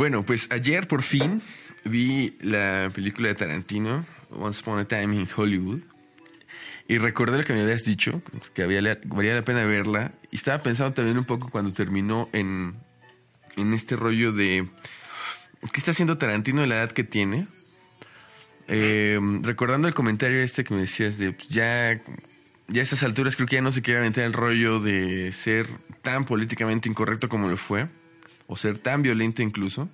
Bueno, pues ayer por fin vi la película de Tarantino, Once Upon a Time in Hollywood. Y recordé lo que me habías dicho, que había, valía la pena verla. Y estaba pensando también un poco cuando terminó en, en este rollo de... ¿Qué está haciendo Tarantino de la edad que tiene? Eh, recordando el comentario este que me decías de pues, ya, ya a estas alturas creo que ya no se quiere aventar el rollo de ser tan políticamente incorrecto como lo fue, o ser tan violento incluso.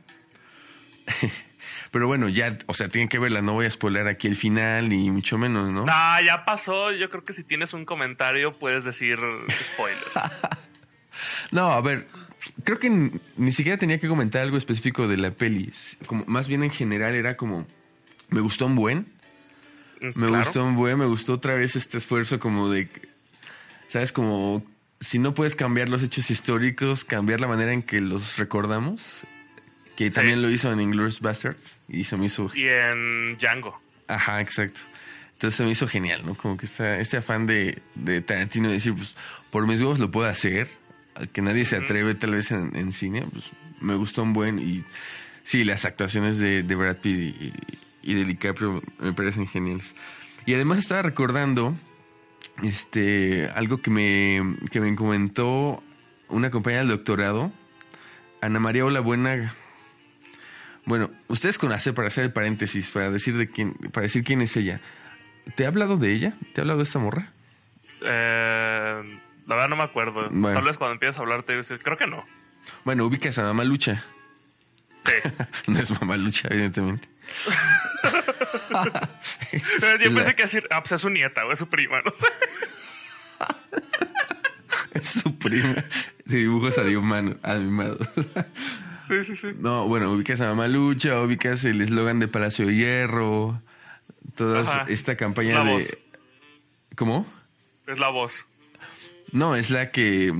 Pero bueno, ya, o sea, tienen que verla, no voy a spoiler aquí el final, ni mucho menos, ¿no? Ah, ya pasó, yo creo que si tienes un comentario puedes decir spoiler. no, a ver, creo que ni siquiera tenía que comentar algo específico de la peli, como, más bien en general era como me gustó un buen. Mm, me gustó un buen, me gustó otra vez este esfuerzo como de, ¿sabes? Como si no puedes cambiar los hechos históricos, cambiar la manera en que los recordamos. Que también lo hizo en Inglourious Bastards y se me hizo... Y en Django. Ajá, exacto. Entonces se me hizo genial, ¿no? Como que este afán de, de Tarantino de decir, pues, por mis huevos lo puedo hacer, que nadie se atreve tal vez en, cine, pues me gustó un buen y sí, las actuaciones de, de Brad Pitt y, y de DiCaprio me parecen geniales. Y además estaba recordando este algo que me, que me comentó una compañera del doctorado, Ana María Ola Buena. Bueno, ustedes conocen para hacer el paréntesis, para decir de quién, para decir quién es ella. ¿Te ha hablado de ella? ¿Te ha hablado de esta morra? Eh, la verdad no me acuerdo. Tal vez cuando empiezas a hablar te creo que no. Bueno, ubicas a Mamá Lucha. Sí. no es Mamá Lucha, evidentemente. Yo pensé que decir, ah, pues es su nieta o es su prima, no sé. es su prima de dibujos animados. sí, sí, sí. No, bueno, ubicas a Mamalucha, ubicas el eslogan de Palacio de Hierro, toda esta campaña de... ¿Cómo? Es la voz. No, es la que...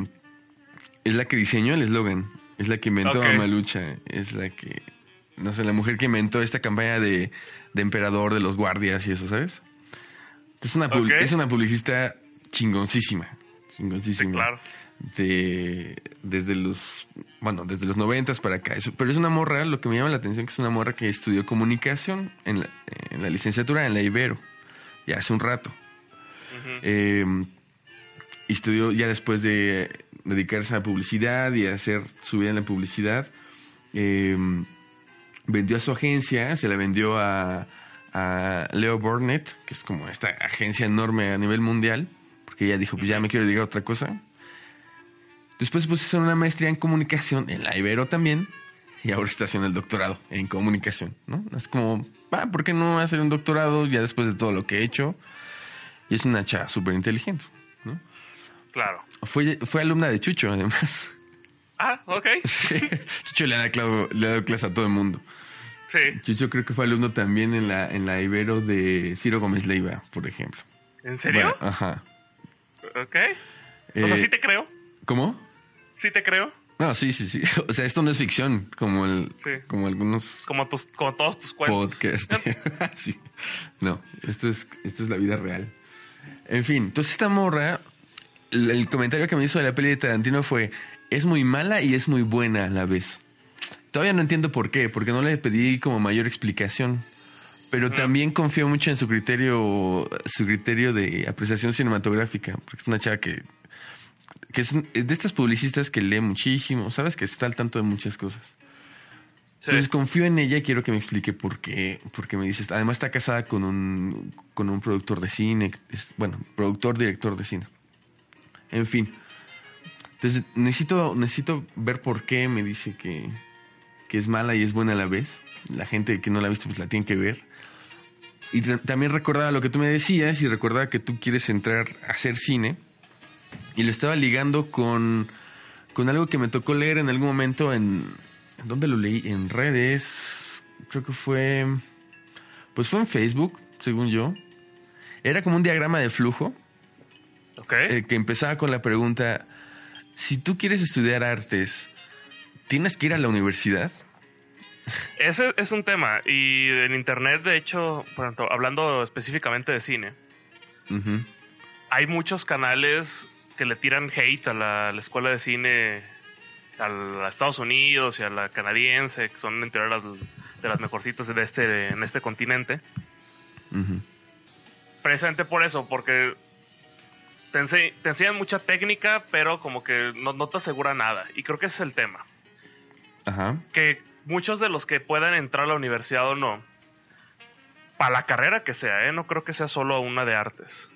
Es la que diseñó el eslogan. Es la que inventó a Mamalucha. Es la que no sé, la mujer que inventó esta campaña de, emperador de los guardias y eso, ¿sabes? Es una, es una publicista chingoncísima, chingoncísima. claro. De, desde los, bueno, desde los noventas para acá. pero es una morra, lo que me llama la atención que es una morra que estudió comunicación en la, en la licenciatura en la Ibero, ya hace un rato. Em, y estudió ya después de dedicarse a la publicidad y a hacer su vida en la publicidad. Eh, vendió a su agencia, se la vendió a, Leo Burnett, que es como esta agencia enorme a nivel mundial, porque ella dijo, pues ya me quiero dedicar a otra cosa. Después a hacer una maestría en comunicación en la Ibero también, y ahora está haciendo el doctorado en comunicación, ¿no? Es como, ah, ¿por qué no hacer un doctorado ya después de todo lo que he hecho? Y es una chava súper inteligente, ¿no? Claro. Fue, fue alumna de Chucho, además. Ah, ok. Sí, Chucho le ha, dado, clase a todo el mundo. Sí. Chucho creo que fue alumno también en la, en la Ibero de Ciro Gómez Leiva, por ejemplo. ¿En serio? ajá. Ok. o sea, eh, sí te creo. ¿Cómo? Sí te creo. No, sí, sí, sí. O sea, esto no es ficción, como el, como algunos como tus, como todos tus cuentos. Podcast. sí. No, esto es, esto es la vida real. En fin, entonces esta morra, el comentario que me hizo de la peli de Tarantino fue, es muy mala y es muy buena a la vez. Todavía no entiendo por qué, porque no le pedí como mayor explicación. Pero también confío mucho en su criterio, su criterio de apreciación cinematográfica, porque es una chava que, que es de estas publicistas que lee muchísimo, sabes que está al tanto de muchas cosas. Entonces confío en ella y quiero que me explique por qué, porque me dices, además está casada con un, con un productor de cine, bueno, productor, director de cine. En fin. Entonces necesito, necesito ver por qué me dice que, que es mala y es buena a la vez. La gente que no la ha visto pues la tiene que ver. Y también recordaba lo que tú me decías y recordaba que tú quieres entrar a hacer cine. Y lo estaba ligando con, con algo que me tocó leer en algún momento en... ¿Dónde lo leí? En redes. Creo que fue... Pues fue en Facebook, según yo. Era como un diagrama de flujo. Ok. Eh, que empezaba con la pregunta si tú quieres estudiar artes, ¿tienes que ir a la universidad? Ese es un tema. Y en internet, de hecho, por ejemplo, hablando específicamente de cine, hay muchos canales que le tiran hate a la, escuela de cine a la Estados Unidos y a la canadiense, que son en teoría las, de las mejorcitas de este, en este continente. Precisamente por eso, porque te, enseñan mucha técnica, pero como que no, no, te asegura nada. Y creo que ese es el tema. Ajá. Que muchos de los que puedan entrar a la universidad o no, para la carrera que sea, ¿eh? no creo que sea solo una de artes,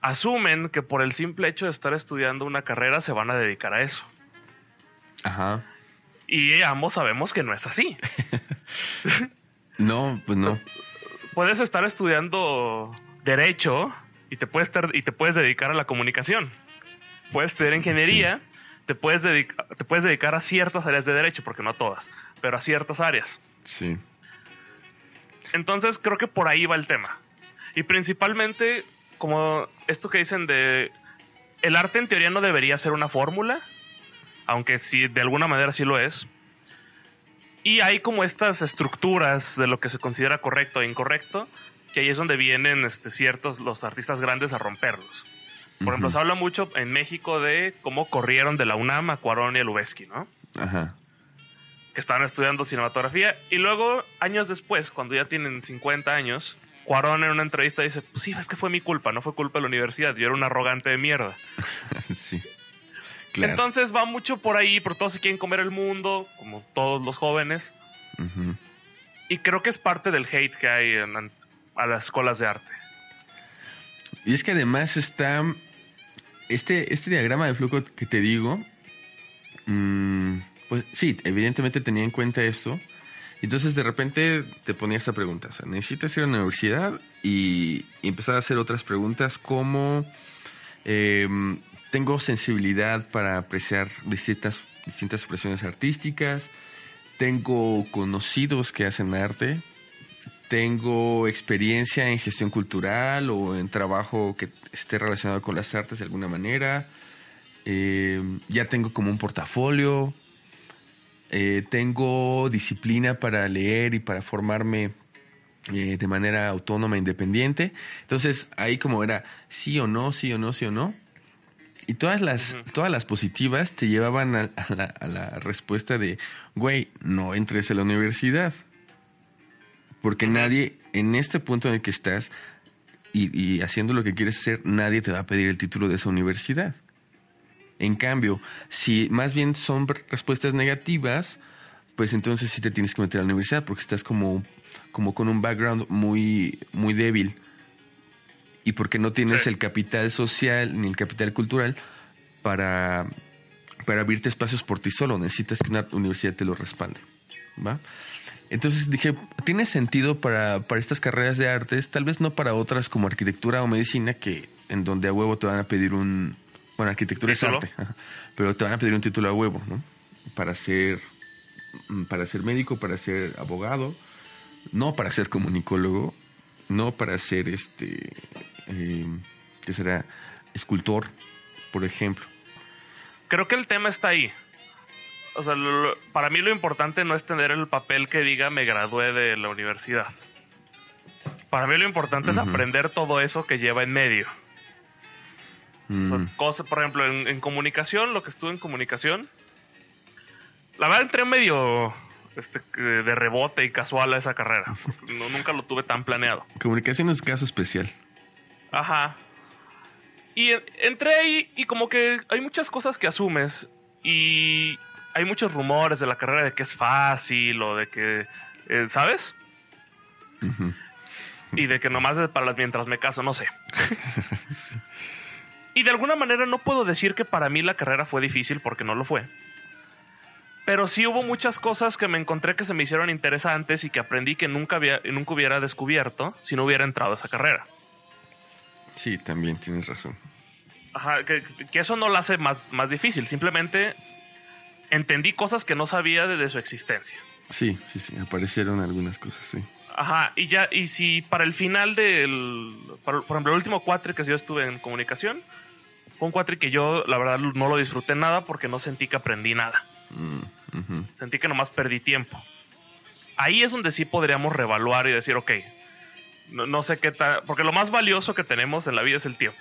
asumen que por el simple hecho de estar estudiando una carrera se van a dedicar a eso. Ajá. Y ambos sabemos que no es así. no, pues no. Puedes estar estudiando derecho y te puedes y te puedes dedicar a la comunicación. Puedes estudiar ingeniería, te puedes dedicar, te puedes dedicar a ciertas áreas de derecho, porque no a todas, pero a ciertas áreas. Sí. Entonces creo que por ahí va el tema. Y principalmente, como esto que dicen de el arte en teoría no debería ser una fórmula, aunque sí, de alguna manera sí lo es. Y hay como estas estructuras de lo que se considera correcto e incorrecto, que ahí es donde vienen este, ciertos los artistas grandes a romperlos. Por ejemplo, se habla mucho en México de cómo corrieron de la UNAM a Cuarón y a Lubeski, ¿no? Ajá. Que estaban estudiando cinematografía. Y luego, años después, cuando ya tienen 50 años, Cuarón en una entrevista dice, pues sí, es que fue mi culpa, no fue culpa de la universidad, yo era un arrogante de mierda. sí. Entonces va mucho por ahí, por todos se quieren comer el mundo, como todos los jóvenes. Y creo que es parte del hate que hay a las escuelas de arte. Y es que además está este, este diagrama de flujo que te digo, mm, pues sí, evidentemente tenía en cuenta esto. Entonces de repente te ponía esta pregunta, o necesitas ir a la universidad y, empezar a hacer otras preguntas como... Em, tengo sensibilidad para apreciar distintas, distintas expresiones artísticas, tengo conocidos que hacen arte, tengo experiencia en gestión cultural o en trabajo que esté relacionado con las artes de alguna manera, eh, ya tengo como un portafolio, eh, tengo disciplina para leer y para formarme eh, de manera autónoma, e independiente. Entonces ahí como era sí o no, sí o no, sí o no. Y todas las, todas las positivas te llevaban a, la, respuesta de, güey, no entres a la universidad. Porque nadie, en este punto en el que estás y, haciendo lo que quieres hacer, nadie te va a pedir el título de esa universidad. En cambio, si más bien son respuestas negativas, pues entonces sí te tienes que meter a la universidad porque estás como, como con un background muy, muy débil y porque no tienes el capital social ni el capital cultural para, para abrirte espacios por ti solo. Necesitas que una universidad te lo respalde. ¿va? Entonces dije, tiene sentido para, para estas carreras de artes, tal vez no para otras como arquitectura o medicina, que en donde a huevo te van a pedir un... Bueno, arquitectura es arte, pero te van a pedir un título a huevo, ¿no? Para ser, para ser médico, para ser abogado, no para ser comunicólogo, no para ser este eh, que será escultor, por ejemplo. Creo que el tema está ahí. O sea, para mí lo importante no es tener el papel que diga me gradué de la universidad. Para mí lo importante es aprender todo eso que lleva en medio. Mm. por ejemplo, en, comunicación, lo que estuve en comunicación, la verdad entré medio este, de rebote y casual a esa carrera. No, nunca lo tuve tan planeado. Comunicación es un caso especial. Ajá. Y entré ahí y como que hay muchas cosas que asumes y hay muchos rumores de la carrera de que es fácil o de que, eh, ¿sabes? Y de que nomás es para las mientras me caso, no sé. Y de alguna manera no puedo decir que para mí la carrera fue difícil porque no lo fue. Pero sí hubo muchas cosas que me encontré que se me hicieron interesantes y que aprendí que nunca, había, nunca hubiera descubierto si no hubiera entrado a esa carrera. Sí, también tienes razón. Ajá, que, eso no lo hace más, más difícil, simplemente entendí cosas que no sabía de, su existencia. Sí, sí, sí, aparecieron algunas cosas, sí. Ajá, y ya, y si para el final del, por, ejemplo, el último cuatri que yo estuve en comunicación, fue un cuatri que yo, la verdad, no lo disfruté nada porque no sentí que aprendí nada. Mm, sentí que nomás perdí tiempo. Ahí es donde sí podríamos revaluar y decir, ok, no, sé qué tal, porque lo más valioso que tenemos en la vida es el tiempo.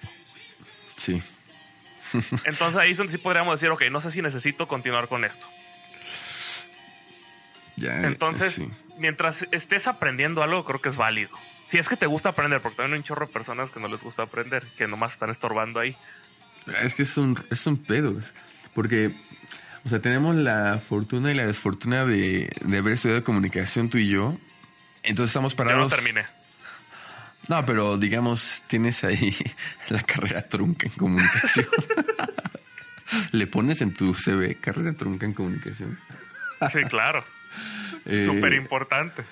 Sí. Entonces ahí es donde sí podríamos decir, ok, no sé si necesito continuar con esto. Ya, Entonces, sí. mientras estés aprendiendo algo, creo que es válido. Si es que te gusta aprender, porque también hay un chorro de personas que no les gusta aprender, que nomás están estorbando ahí. Es que es un, es un pedo. Porque, o sea, tenemos la fortuna y la desfortuna de, de haber estudiado comunicación tú y yo. Entonces estamos Yo no parados. terminé. No, pero digamos, tienes ahí la carrera trunca en comunicación. Le pones en tu CV carrera trunca en comunicación. Sí, claro. Eh, Súper importante.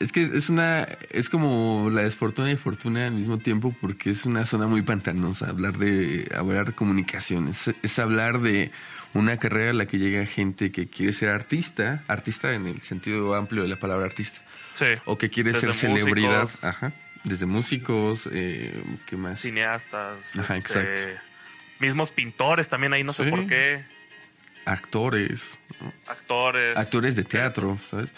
Es que es una, es como la desfortuna y fortuna al mismo tiempo porque es una zona muy pantanosa. Hablar de, hablar de comunicación es, es hablar de una carrera a la que llega gente que quiere ser artista, artista en el sentido amplio de la palabra artista, Sí. o que quiere ser celebridad, músicos, ajá, desde músicos, eh, ¿qué más? Cineastas. Ajá, este, exacto. Mismos pintores también ahí, no sé por qué. Actores, ¿no? Actores. actores de teatro, ¿sabes?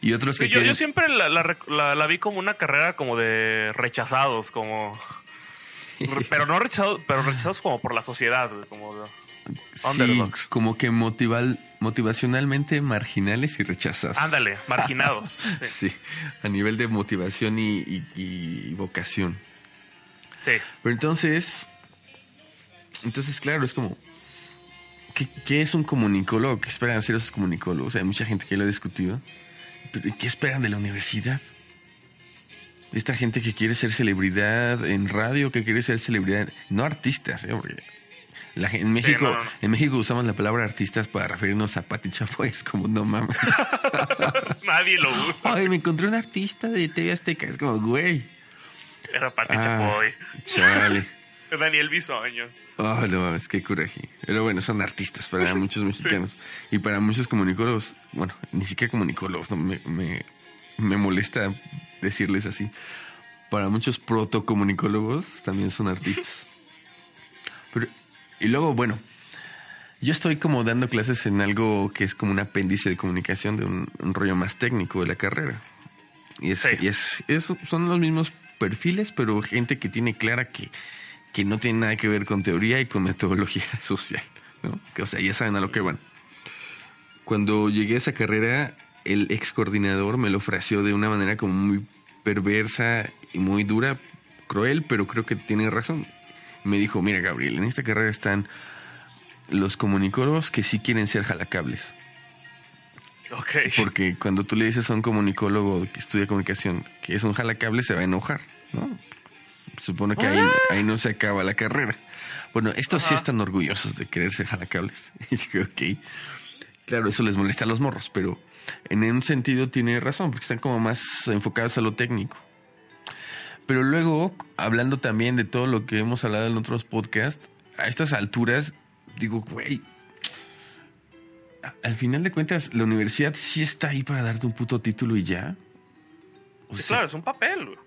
Y otros que yo, quieren... yo siempre la, la rec- la- la vi como una carrera como de rechazados, como... Pero no rechazados, pero rechazados como por la sociedad, como... de- Sí, Underdogs. como que motival, motivacionalmente marginales y rechazados. Ándale, marginados. Sí. Sí, a nivel de motivación y, y- y vocación. sí. Pero entonces, entonces claro, es como, ¿qué, qué es un comunicólogo? ¿Qué esperan hacer esos comunicólogos? Hay mucha gente que lo ha discutido. Pero ¿y ¿qué esperan de la universidad? Esta gente que quiere ser celebridad en radio, que quiere ser celebridad, no artistas, ¿eh? Porque la en México, no, no, no. en México usamos la palabra artistas para referirnos a Pati Chapoy, es como no mames. Nadie lo usa. Ay, me encontré un artista de TV Azteca, es como, güey. Era Pati Ah, Chapoy. chale. Daniel Bisoño. Oh, no mames, qué coraje. Pero bueno, son artistas para muchos mexicanos. Y para muchos comunicólogos, bueno, ni siquiera comunicólogos, no, me, me, me molesta decirles así. Para muchos protocomunicólogos también son artistas. Pero, y luego, bueno, yo estoy como dando clases en algo que es como un apéndice de comunicación, de un, un rollo más técnico de la carrera. Y, es, Sí. y es, es- son los mismos perfiles, pero gente que tiene clara que, que no tiene nada que ver con teoría y con metodología social. ¿no? Que, o sea, ya saben a lo que van. Cuando llegué a esa carrera, el ex coordinador me lo ofreció de una manera como muy perversa y muy dura, cruel, pero creo que tiene razón. Me dijo, mira Gabriel, en esta carrera están los comunicólogos que sí quieren ser jalacables. Ok. Porque cuando tú le dices a un comunicólogo que estudia comunicación que es un jalacable, se va a enojar, ¿no? Supone que ahí, ahí no se acaba la carrera. Bueno, estos sí están orgullosos de querer ser jalacables. Y dije, ok. Claro, eso les molesta a los morros, pero en un sentido tiene razón, porque están como más enfocados a lo técnico. Pero luego, hablando también de todo lo que hemos hablado en otros podcasts, a estas alturas, digo, güey, al final de cuentas, la universidad sí está ahí para darte un puto título y ya. O Sí, claro, es un papel. güey.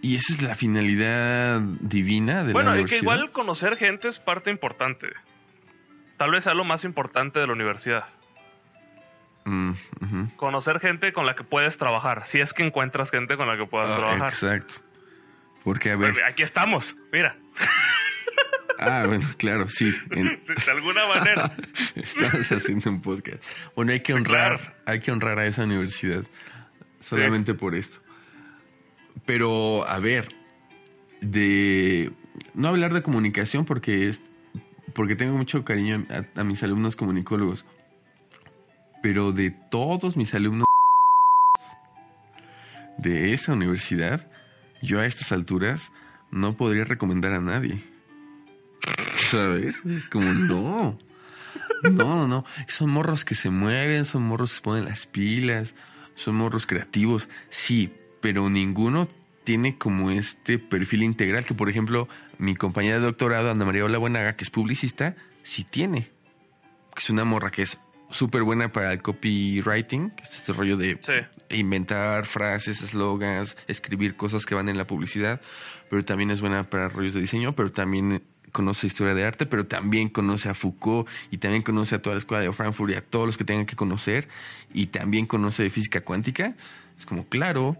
Y esa es la finalidad divina de Bueno, la universidad. que igual conocer gente es parte importante. Tal vez sea lo más importante de la universidad. Mm. Conocer gente con la que puedes trabajar. Si es que encuentras gente con la que puedas Ah, trabajar. exacto. Porque, a ver. Pues, Aquí estamos, mira. Ah, bueno, claro, sí. en- De, alguna manera. Estamos haciendo un podcast. Bueno, hay que honrar, claro. hay que honrar a esa universidad solamente por esto. Pero, a ver, de no hablar de comunicación porque es porque tengo mucho cariño a, a mis alumnos comunicólogos, pero de todos mis alumnos de esa universidad, yo a estas alturas no podría recomendar a nadie. ¿Sabes? Como no. No, no. Son morros que se mueven, son morros que se ponen las pilas, son morros creativos, sí, pero ninguno tiene como este perfil integral que, por ejemplo, mi compañera de doctorado, Ana María Ola Buenaga, que es publicista, sí tiene. Es una morra que es súper buena para el copywriting, que es este rollo de Sí. inventar frases, eslogans, escribir cosas que van en la publicidad, pero también es buena para rollos de diseño, pero también conoce historia de arte, pero también conoce a Foucault y también conoce a toda la escuela de Frankfurt y a todos los que tengan que conocer y también conoce de física cuántica. Es como, claro,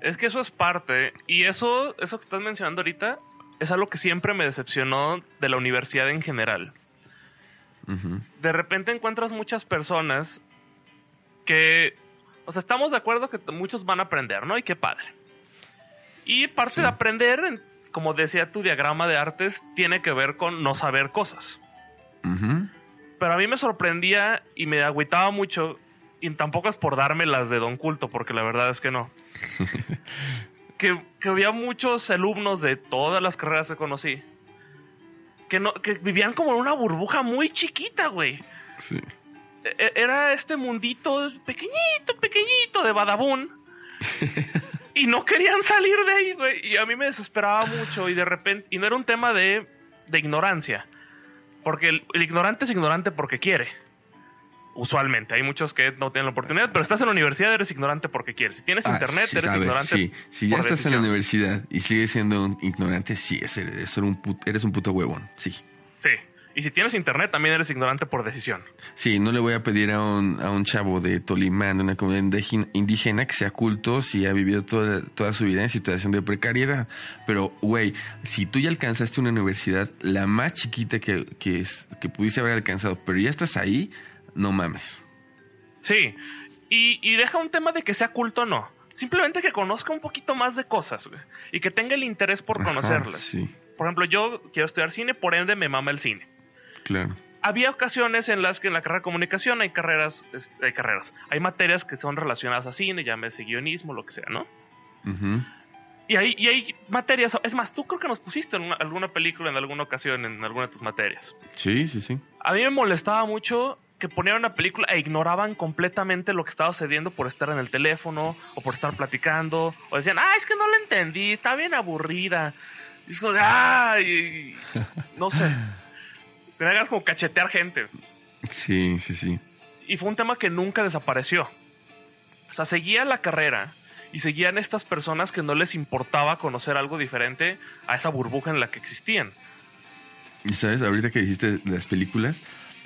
Es que eso es parte. Y eso, eso que estás mencionando ahorita, es algo que siempre me decepcionó de la universidad en general. De repente encuentras muchas personas que, o sea, estamos de acuerdo que muchos van a aprender, ¿no? Y qué padre. Y parte Sí. de aprender, en- como decía tu diagrama de artes, tiene que ver con no saber cosas. Pero a mí me sorprendía y me agüitaba mucho, y tampoco es por darme las de Don Culto, porque la verdad es que no. que, que había muchos alumnos de todas las carreras que conocí que, no, que vivían como en una burbuja muy chiquita, güey. Sí. E- Era este mundito pequeñito, pequeñito de Badabun. y no querían salir de ahí, güey. Y a mí me desesperaba mucho. Y de repente. Y no era un tema de, de ignorancia. Porque el, el ignorante es ignorante porque quiere. Usualmente. Hay muchos que no tienen la oportunidad. Pero estás en la universidad, eres ignorante porque quieres. Si tienes Ah, internet, sí, eres ignorante. Sí, si ya por estás en la universidad y sigues siendo un ignorante, sí, es- eres un, put- eres un puto huevón, sí. Sí. Y si tienes internet, también eres ignorante por decisión. Sí, no le voy a pedir a un, a un chavo de Tolimán, de una comunidad indígena- indígena, que sea culto si ha vivido toda, toda su vida en situación de precariedad. Pero, güey, si tú ya alcanzaste una universidad, la más chiquita que, que, es- que pudiste haber alcanzado, pero ya estás ahí, no mames. Sí. Y, y deja un tema de que sea culto o no. Simplemente que conozca un poquito más de cosas, güey. Y que tenga el interés por Ajá, conocerlas. sí, Por ejemplo, yo quiero estudiar cine, por ende me mama el cine. claro. Había ocasiones en las que en la carrera de comunicación hay carreras, hay carreras, hay materias que son relacionadas a cine, llámese guionismo, lo que sea, ¿no? Ujú. Y hay, y hay materias, es más, tú creo que nos pusiste en una- alguna película en alguna ocasión en alguna de tus materias. Sí, sí, sí. A mí me molestaba mucho que ponían una película e ignoraban completamente lo que estaba sucediendo por estar en el teléfono o por estar platicando. O decían, ah, es que no la entendí, está bien aburrida. Y es como de, ah, y- no sé. Ganas como cachetear gente. Sí, sí, sí. Y fue un tema que nunca desapareció. O sea, seguía la carrera y seguían estas personas que no les importaba conocer algo diferente a esa burbuja en la que existían. Y sabes, ahorita que dijiste las películas,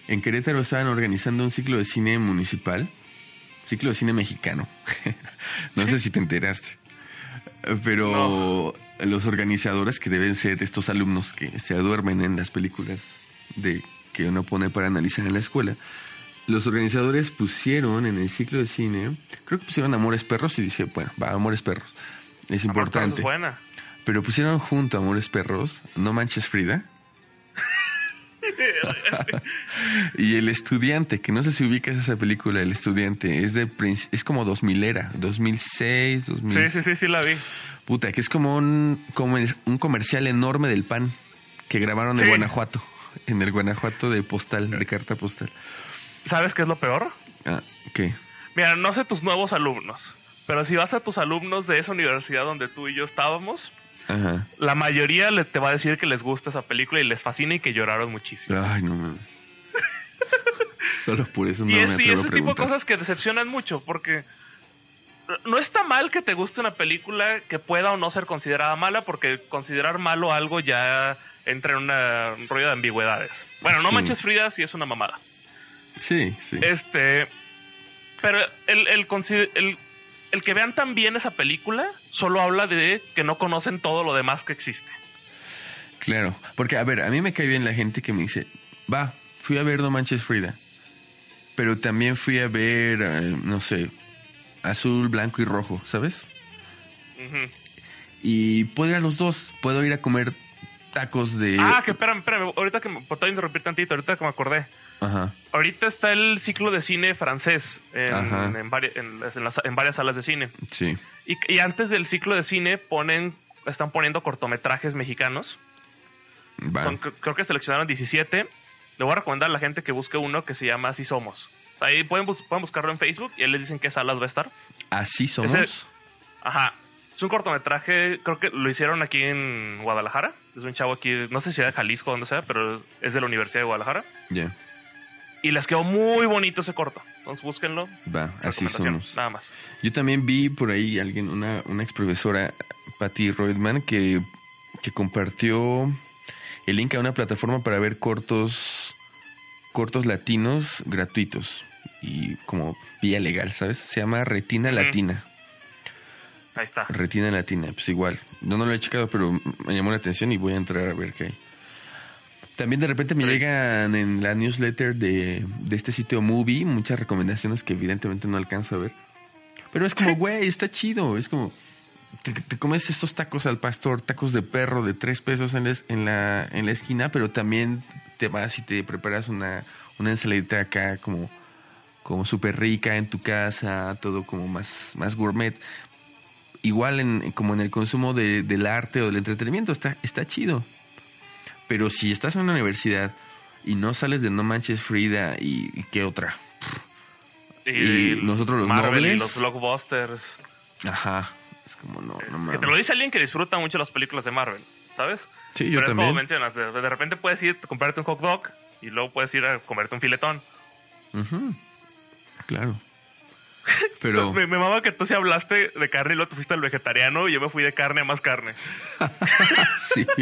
en Querétaro estaban organizando un ciclo de cine municipal, ciclo de cine mexicano. no sé si te enteraste. Pero los organizadores, que deben ser estos alumnos que se duermen en las películas de que uno pone para analizar en la escuela, los organizadores pusieron en el ciclo de cine, creo que pusieron Amores Perros y dije, bueno, va, Amores Perros. Es importante. Es buena. Pero pusieron junto a Amores Perros, No Manches Frida. y El Estudiante, que no sé si ubicas esa película, El Estudiante, es de es como 2000 era, 2006, 2000. Sí, sí, sí, sí la vi. Puta, que es como un, comer- un comercial enorme del pan que grabaron en Sí. Guanajuato, en el Guanajuato de postal, de carta postal. ¿Sabes qué es lo peor? Ah, ¿qué? Mira, no sé tus nuevos alumnos, pero si vas a tus alumnos de esa universidad donde tú y yo estábamos, Ajá. la mayoría le, te va a decir que les gusta esa película y les fascina y que lloraron muchísimo. Ay, no mames. Solo por eso no y me es, y atrevo a ese tipo de cosas que decepcionan mucho, porque no está mal que te guste una película que pueda o no ser considerada mala, porque considerar malo algo ya entra en una- un rollo de ambigüedades. Bueno, no Sí. manches Frida si es una mamada. Sí, sí. Este. Pero el, el, el- el que vean tan bien esa película solo habla de que no conocen todo lo demás que existe. Claro, porque a ver, a mí me cae bien la gente que me dice, va, fui a ver No Manches Frida, pero también fui a ver, eh, no sé, azul, blanco y rojo, ¿sabes? Y puedo ir a los dos, puedo ir a comer tacos de... Ah, que espérame, espérame. Ahorita que me puedo interrumpir tantito, ahorita que me acordé. Ajá, Ahorita está el ciclo de cine francés en, en vari- en- en las- en varias salas de cine. sí, Y, y antes del ciclo de cine ponen, están poniendo cortometrajes mexicanos. va. Son- cr- creo que seleccionaron 17. Le voy a recomendar a la gente que busque uno que se llama Así Somos. Ahí pueden, bus- pueden buscarlo en Facebook y ahí les dicen qué salas va a estar. Así somos. Ese- Ajá. Es un cortometraje, creo que lo hicieron aquí en Guadalajara. Es un chavo aquí, no sé si era de Jalisco o donde sea, pero es de la Universidad de Guadalajara. Ya, Y les quedó muy bonito ese corto. Entonces búsquenlo. va, así somos. Nada más. Yo también vi por ahí alguien, una, una ex profesora, Patty Reutemann, que, que compartió el link a una plataforma para ver cortos, cortos latinos gratuitos y como vía legal, ¿sabes? Se llama Retina. Latina. Ahí está. Retina Latina, pues igual. No, no lo he checado, pero me llamó la atención y voy a entrar a ver qué hay. También de repente me llegan en la newsletter de, de este sitio Movie muchas recomendaciones que evidentemente no alcanzo a ver. Pero es como, güey, está chido. Es como, te, te comes estos tacos al pastor, tacos de perro de tres pesos en la, es- en la, en la esquina, pero también te vas y te preparas una, una ensaladita acá como, como súper rica en tu casa, todo como más, más gourmet. Igual en, como en el consumo de- del arte o del entretenimiento, está, está chido. Pero si estás en una universidad y no sales de No Manches Frida y, y qué otra, Y nosotros los Marvel y los blockbusters. ajá, es como no, no Que te lo dice alguien que disfruta mucho las películas de Marvel, ¿sabes? Sí, yo Pero es también. como mencionas, de, de repente puedes ir a comprarte un hot dog y luego puedes ir a comerte un filetón. Ujú, Claro. Pero Me, me mama que tú sí hablaste de carne y luego te fuiste al vegetariano y yo me fui de carne a más carne. sí.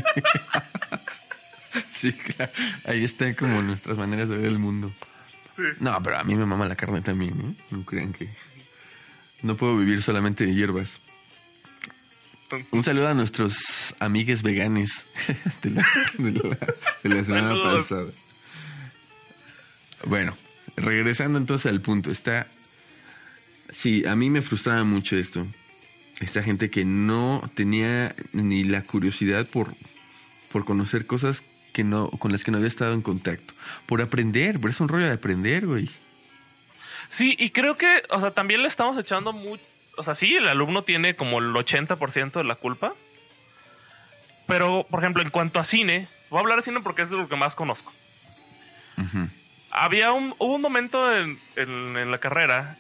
sí, claro. Ahí están como nuestras maneras de ver el mundo. Sí. No, pero a mí me mama la carne también, ¿eh? No crean que no puedo vivir solamente de hierbas. Un saludo a nuestros amigues veganes de la, de la- de la semana pasada. Bueno, regresando entonces al punto, está... Sí, a mí me frustraba mucho esto. Esta gente que no tenía ni la curiosidad por, por conocer cosas que no, con las que no había estado en contacto. Por aprender, pero es un rollo de aprender, güey. Sí, y creo que, o sea, también le estamos echando mucho. O sea, sí, el alumno tiene como el 80% de la culpa. Pero, por ejemplo, en cuanto a cine, voy a hablar de cine porque es de lo que más conozco. Había un, hubo un momento en, en- en la carrera,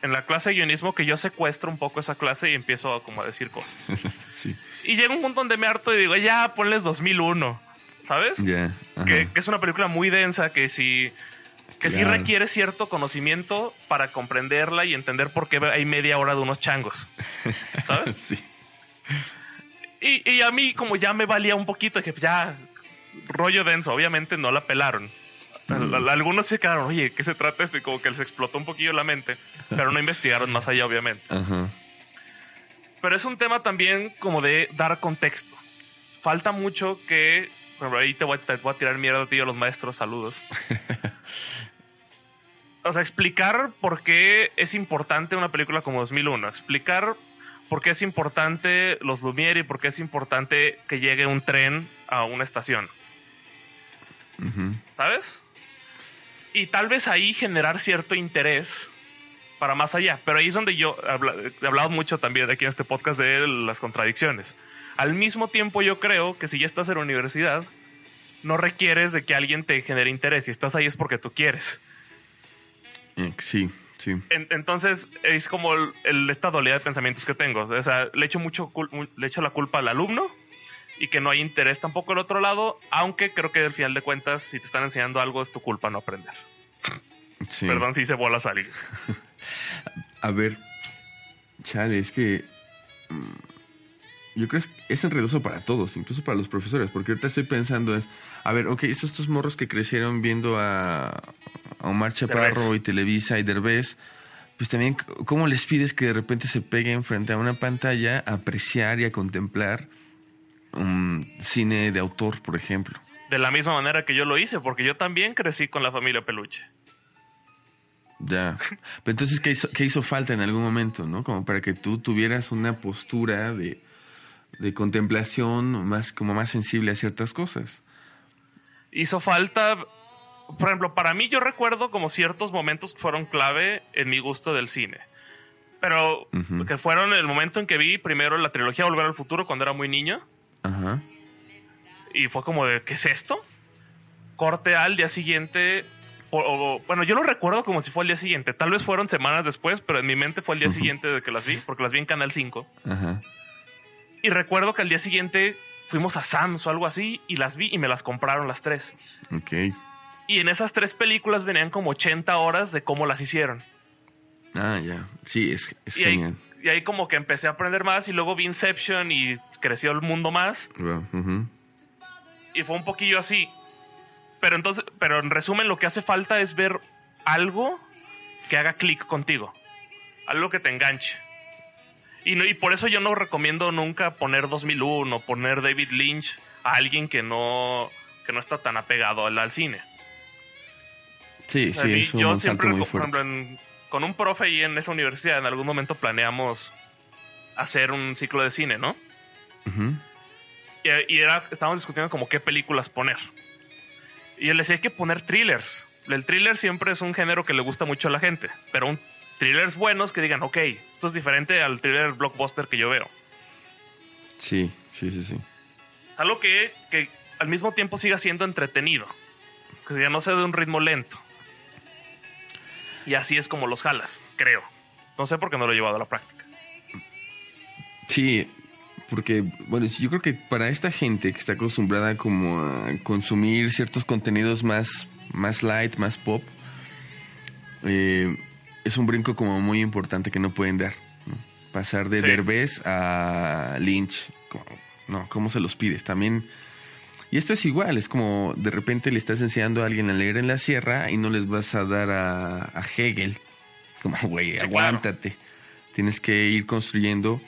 en la clase de guionismo, que yo secuestro un poco esa clase y empiezo a, como a decir cosas. sí, Y llega un punto donde me harto y digo, ya, ponles 2001, ¿sabes? que, que es una película muy densa que sí que sí Claro. requiere cierto conocimiento para comprenderla y entender por qué hay media hora de unos changos. ¿Sabes? sí. Y, y a mí como ya me valía un poquito, que ya rollo denso, obviamente no la pelaron. Al- Algunos se quedaron, oye, ¿qué se trata esto? Y como que les explotó un poquillo la mente, pero no investigaron más allá, obviamente. Ajá. Pero es un tema también como de dar contexto. Falta mucho que. Por ejemplo, ahí te voy, a- te voy a tirar mierda a ti y a los maestros, saludos. o sea, explicar por qué es importante una película como 2001. Explicar por qué es importante los Lumière y por qué es importante que llegue un tren a una estación. ¿Sabes? Y tal vez ahí generar cierto interés para más allá. Pero ahí es donde yo he hablado mucho también aquí en este podcast de las contradicciones. Al mismo tiempo yo creo que si ya estás en la universidad, no requieres de que alguien te genere interés. Si estás ahí es porque tú quieres. Eh, Sí, sí. En- entonces es como el, el- esta dualidad de pensamientos que tengo. O sea, le echo, mucho cul- le echo la culpa al alumno y que no hay interés tampoco del otro lado, aunque creo que al final de cuentas, si te están enseñando algo, es tu culpa no aprender. sí. Perdón si hice bolas a alguien. A ver, chale, es que mm, yo creo que es enredoso para todos, incluso para los profesores, porque ahorita estoy pensando es, a ver, ok, estos, estos morros que crecieron viendo a, a Omar Chaparro Derbez. y Televisa y Derbez, pues también, ¿cómo les pides que de repente se peguen frente a una pantalla a apreciar y a contemplar un cine de autor, por ejemplo? De la misma manera que yo lo hice, porque yo también crecí con la familia Peluche. Ya. Pero entonces, ¿qué hizo, qué hizo falta en algún momento, no? Como para que tú tuvieras una postura de, de contemplación más, como más sensible a ciertas cosas. Hizo falta, por ejemplo, para mí yo recuerdo como ciertos momentos que fueron clave en mi gusto del cine. Pero que fueron el momento en que vi primero la trilogía Volver al Futuro cuando era muy niño. Ajá. Y fue como de, ¿qué es esto? Corte al día siguiente. o- o- bueno, yo lo recuerdo como si fue el día siguiente. Tal vez fueron semanas después, pero en mi mente fue el día siguiente de que las vi, porque las vi en Canal 5. Ajá. Y recuerdo que al día siguiente fuimos a Sam's o algo así y las vi y me las compraron las tres. Ok. Y en esas tres películas venían como 80 horas de cómo las hicieron. Ah, ya. Sí, es, es Y ahí, genial. y ahí como que empecé a aprender más y luego vi Inception y creció el mundo más. Wow, y fue un poquillo así. Pero entonces, pero en resumen, lo que hace falta es ver algo que haga clic contigo. Algo que te enganche. Y, no, y por eso yo no recomiendo nunca poner 2001 o poner David Lynch a alguien que no, que no está tan apegado al, al cine. Sí, O sea, sí, es un yo salto siempre, muy por ejemplo, en- con un profe ahí en esa universidad, en algún momento planeamos hacer un ciclo de cine, ¿no? Y, y era, estábamos discutiendo como qué películas poner. Y él decía, hay que poner thrillers. El thriller siempre es un género que le gusta mucho a la gente, pero un thrillers buenos que digan, ok, esto es diferente al thriller blockbuster que yo veo. Sí, sí, sí, sí. Es algo que, que al mismo tiempo siga siendo entretenido, que ya no sea de un ritmo lento. Y así es como los jalas, creo. No sé por qué no lo he llevado a la práctica. Sí, porque, bueno, yo creo que para esta gente que está acostumbrada como a consumir ciertos contenidos más, más light, más pop, eh, es un brinco como muy importante que no pueden dar. ¿no? Pasar de Sí. Derbez a Lynch, como- no, ¿cómo se los pides? También... Y esto es igual, es como de repente le estás enseñando a alguien a leer en la sierra y no les vas a dar a, a Hegel. Como, güey, aguántate. Tienes que ir construyendo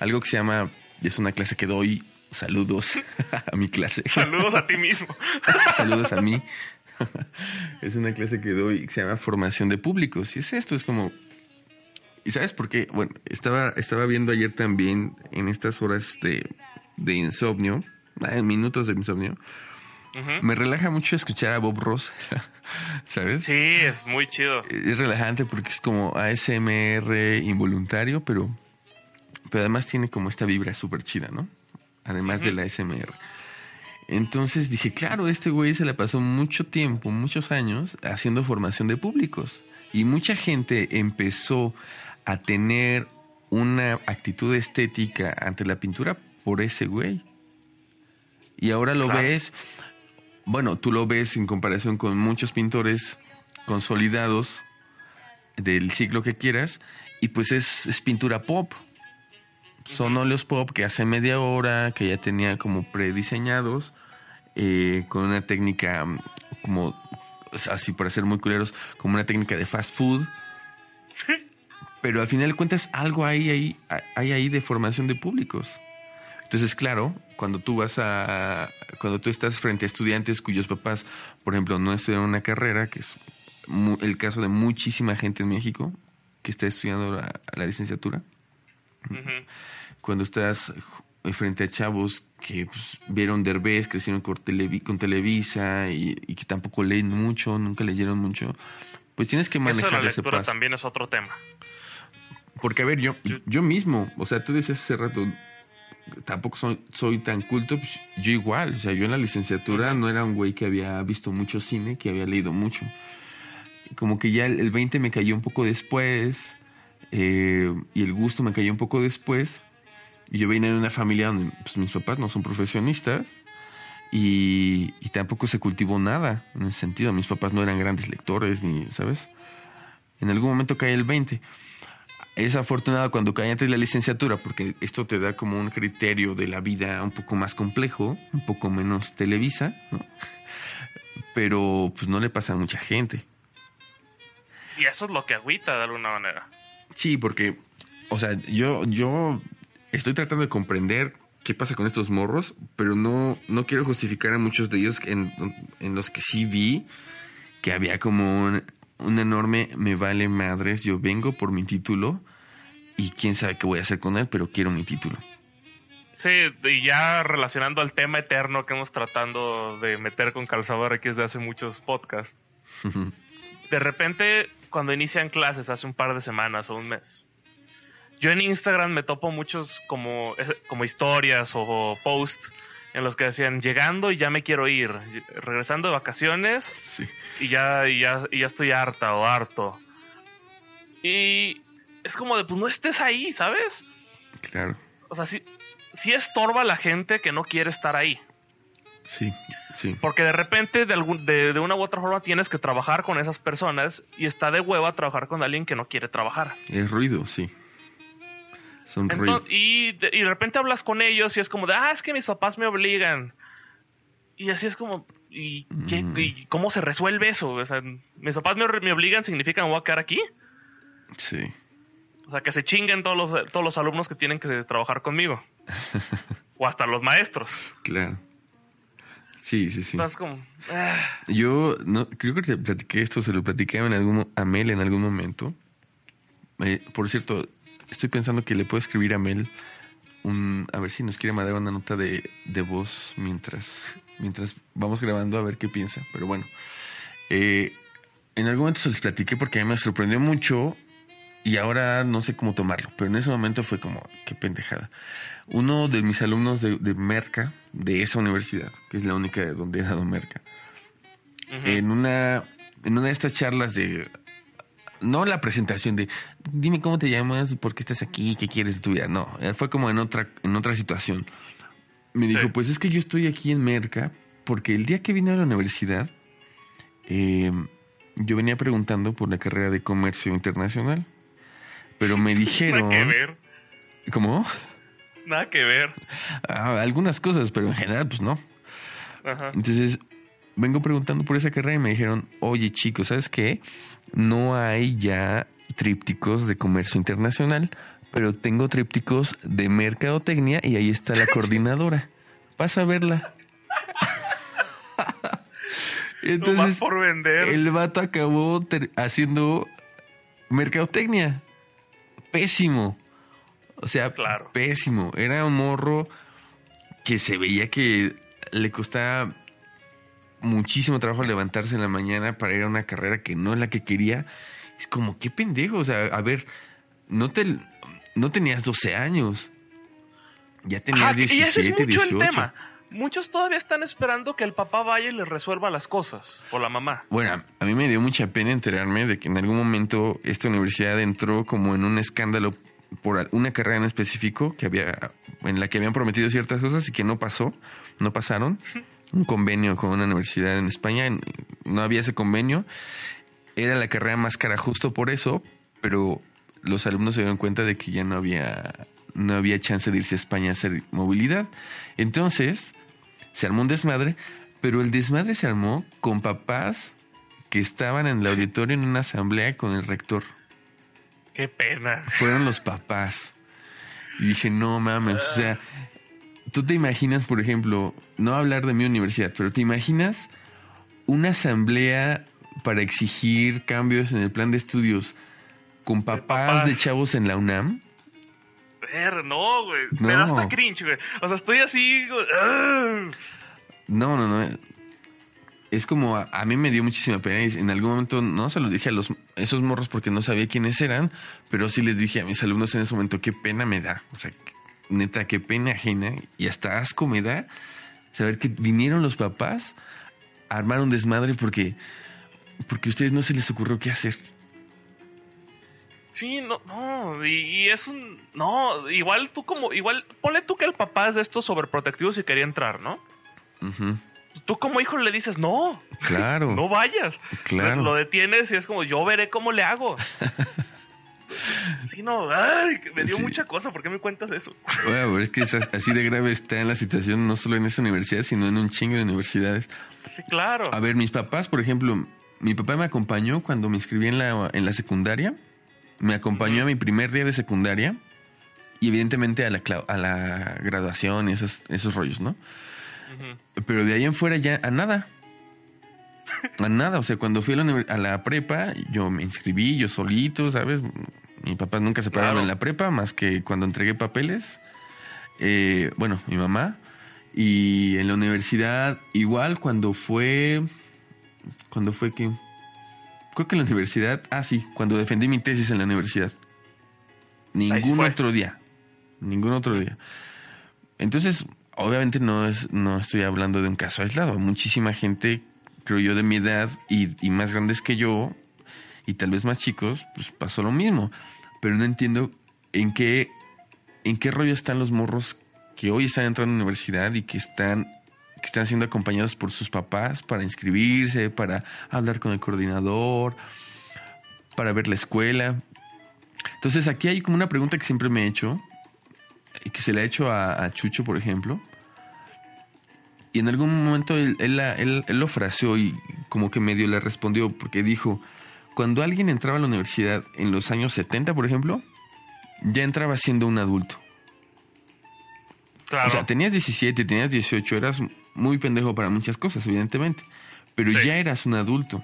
algo que se llama, es una clase que doy, saludos a mi clase. Saludos a ti mismo. saludos a mí. es una clase que doy que se llama formación de públicos. Y es esto, es como... ¿Y sabes por qué? Bueno, estaba, estaba viendo ayer también en estas horas de, de insomnio, ah, en minutos de insomnio, me relaja mucho escuchar a Bob Ross, ¿sabes? Sí, es muy chido. Es relajante porque es como ASMR involuntario, pero, pero además tiene como esta vibra súper chida, ¿no? Además de la ASMR. Entonces dije, claro, este güey se la pasó mucho tiempo, muchos años, haciendo formación de públicos. Y mucha gente empezó a tener una actitud estética ante la pintura por ese güey. Y ahora lo Claro. ves, bueno, tú lo ves en comparación con muchos pintores consolidados del siglo que quieras, y pues es, es pintura pop. Son óleos pop que hace media hora, que ya tenía como prediseñados, eh, con una técnica mm, como, así para ser muy culeros, como una técnica de fast food. Pero al final de cuentas algo hay ahí, hay ahí de formación de públicos. Entonces, claro, cuando tú vas a, cuando tú estás frente a estudiantes cuyos papás, por ejemplo, no estudian una carrera, que es el caso de muchísima gente en México que está estudiando la, la licenciatura, Cuando estás frente a chavos que pues, vieron Derbez, crecieron con, Televi- con Televisa y, y que tampoco leen mucho, nunca leyeron mucho, pues tienes que Eso de manejar la ese paso. también es otro tema. Porque, a ver, yo, yo mismo, o sea, tú decías hace rato, tampoco soy, soy tan culto, pues, yo igual, o sea, yo en la licenciatura no era un güey que había visto mucho cine, que había leído mucho. Como que ya el, el 20 me cayó un poco después, eh, y el gusto me cayó un poco después, y yo venía de una familia donde pues, mis papás no son profesionistas, y, y tampoco se cultivó nada en ese sentido. Mis papás no eran grandes lectores, ni, ¿sabes? En algún momento cae el 20 es afortunado cuando cae antes de la licenciatura, porque esto te da como un criterio de la vida un poco más complejo, un poco menos televisa, ¿no? Pero pues no le pasa a mucha gente. Y eso es lo que agüita de alguna manera. Sí, porque, o sea, yo, yo estoy tratando de comprender qué pasa con estos morros, pero no, no quiero justificar a muchos de ellos en, en los que sí vi que había como un, un enorme me vale madres, yo vengo por mi título y quién sabe qué voy a hacer con él, pero quiero mi título. Sí, y ya relacionando al tema eterno que hemos tratando de meter con Calzador X desde hace muchos podcasts. De repente, cuando inician clases hace un par de semanas o un mes, yo en Instagram me topo muchos como, como historias o posts en los que decían llegando y ya me quiero ir, regresando de vacaciones Sí. y ya, y ya, y ya estoy harta o harto. Y es como de, pues no estés ahí, ¿sabes? Claro. O sea, sí, sí estorba a la gente que no quiere estar ahí. Sí, sí. Porque de repente, de, algún, de, de, una u otra forma, tienes que trabajar con esas personas y está de hueva trabajar con alguien que no quiere trabajar. Es ruido, sí. Son Entonces, ruido. y, de, y de repente hablas con ellos y es como de, ah, es que mis papás me obligan. Y así es como, ¿y, qué, Mm. y cómo se resuelve eso? O sea, mis papás me, me obligan, ¿significa que me voy a quedar aquí? Sí. O sea, que se chinguen todos los, todos los alumnos que tienen que trabajar conmigo. o hasta los maestros. Claro. Sí, sí, sí. Entonces, como... ah, Yo no, creo que te platiqué esto, se lo platiqué en algún, a Mel en algún momento. Eh, por cierto, estoy pensando que le puedo escribir a Mel un, a ver si nos quiere mandar una nota de, de voz mientras, mientras vamos grabando a ver qué piensa. Pero bueno, eh, en algún momento se los platiqué porque a mí me sorprendió mucho y ahora no sé cómo tomarlo, pero en ese momento fue como, qué pendejada. Uno de mis alumnos de, de Merca, de esa universidad, que es la única de donde he dado Merca, ujú. en una en una de estas charlas de no la presentación de dime cómo te llamas y por qué estás aquí, qué quieres de tu vida. No, eh, fue como en otra en otra situación. Me Sí. dijo, pues es que yo estoy aquí en Merca porque el día que vine a la universidad eh, yo venía preguntando por la carrera de comercio internacional, pero me dijeron, Nada que ver. ¿cómo? Nada que ver. Ah, algunas cosas, pero en general pues no. Ajá. Entonces, vengo preguntando por esa carrera y me dijeron, oye chicos, ¿sabes qué? No hay ya trípticos de comercio internacional, pero tengo trípticos de mercadotecnia y ahí está la coordinadora. Pasa a verla. Entonces, por vender. el vato acabó haciendo mercadotecnia. Pésimo. O sea, Claro. pésimo. Era un morro que se veía que le costaba muchísimo trabajo levantarse en la mañana para ir a una carrera que no es la que quería. Es como, qué pendejo. O sea, a ver, no te no tenías 12 años. Ya tenías Ajá, y 17, ese es mucho 18. el tema. Muchos todavía están esperando que el papá vaya y les resuelva las cosas. O la mamá. Bueno, a mí me dio mucha pena enterarme de que en algún momento esta universidad entró como en un escándalo por una carrera en específico que había en la que habían prometido ciertas cosas y que no pasó, no pasaron. Un convenio con una universidad en España, no había ese convenio. Era la carrera más cara justo por eso, pero los alumnos se dieron cuenta de que ya no había no había chance de irse a España a hacer movilidad. Entonces, se armó un desmadre, pero el desmadre se armó con papás que estaban en el auditorio en una asamblea con el rector. Qué pena. Fueron los papás. Y dije, no mames, o sea, tú te imaginas, por ejemplo, no hablar de mi universidad, pero te imaginas una asamblea para exigir cambios en el plan de estudios con papás de, papás. chavos en la UNAM. Ver, no, güey. Me da No. hasta cringe, güey. O sea, estoy así. No, no, no. Es como a, a mí me dio muchísima pena y en algún momento no se los dije a los esos morros porque no sabía quiénes eran, pero sí les dije a mis alumnos en ese momento qué pena me da, o sea, neta qué pena ajena y hasta asco me da saber que vinieron los papás a armar un desmadre porque porque a ustedes no se les ocurrió qué hacer. Sí, no, no. Y, y es un. No, igual tú como. Igual, ponle tú que el papá es de estos sobreprotectivos y quería entrar, ¿no? Ujú, Tú como hijo le dices, no, Claro. no vayas. Claro. Lo detienes y es como, yo veré cómo le hago. Sí, no, ay, me dio Sí. mucha cosa. ¿Por qué me cuentas eso? Bueno, es que es as- así de grave está la situación no solo en esa universidad, sino en un chingo de universidades. Sí, claro. A ver, mis papás, por ejemplo, mi papá me acompañó cuando me inscribí en la, en la secundaria. Me acompañó a mi primer día de secundaria y evidentemente a la, a la graduación y esos, esos rollos, ¿no? Pero de ahí en fuera ya a nada. A nada. O sea, cuando fui a la, a la prepa, yo me inscribí yo solito, ¿sabes? Mi papá nunca se pararon Claro. en la prepa más que cuando entregué papeles. Eh, bueno, mi mamá. Y en la universidad, igual cuando fue. Cuando fue que. Creo que en la universidad. Ah, sí, cuando defendí mi tesis en la universidad. Ningún otro día. Ningún otro día. Entonces, obviamente no es, no estoy hablando de un caso aislado. Muchísima gente, creo yo, de mi edad y, y más grandes que yo, y tal vez más chicos, pues pasó lo mismo. Pero no entiendo en qué, en qué rollo están los morros que hoy están entrando a la universidad y que están, que están siendo acompañados por sus papás para inscribirse, para hablar con el coordinador, para ver la escuela. Entonces aquí hay como una pregunta que siempre me he hecho, y que se le ha hecho a, a Chucho, por ejemplo. Y en algún momento él, él, él- él lo fraseó y como que medio le respondió, porque dijo, cuando alguien entraba a la universidad en los años 70, por ejemplo, ya entrabas siendo un adulto. Claro. O sea, tenías 17, tenías 18, eras muy pendejo para muchas cosas, evidentemente. Pero Sí. ya eras un adulto.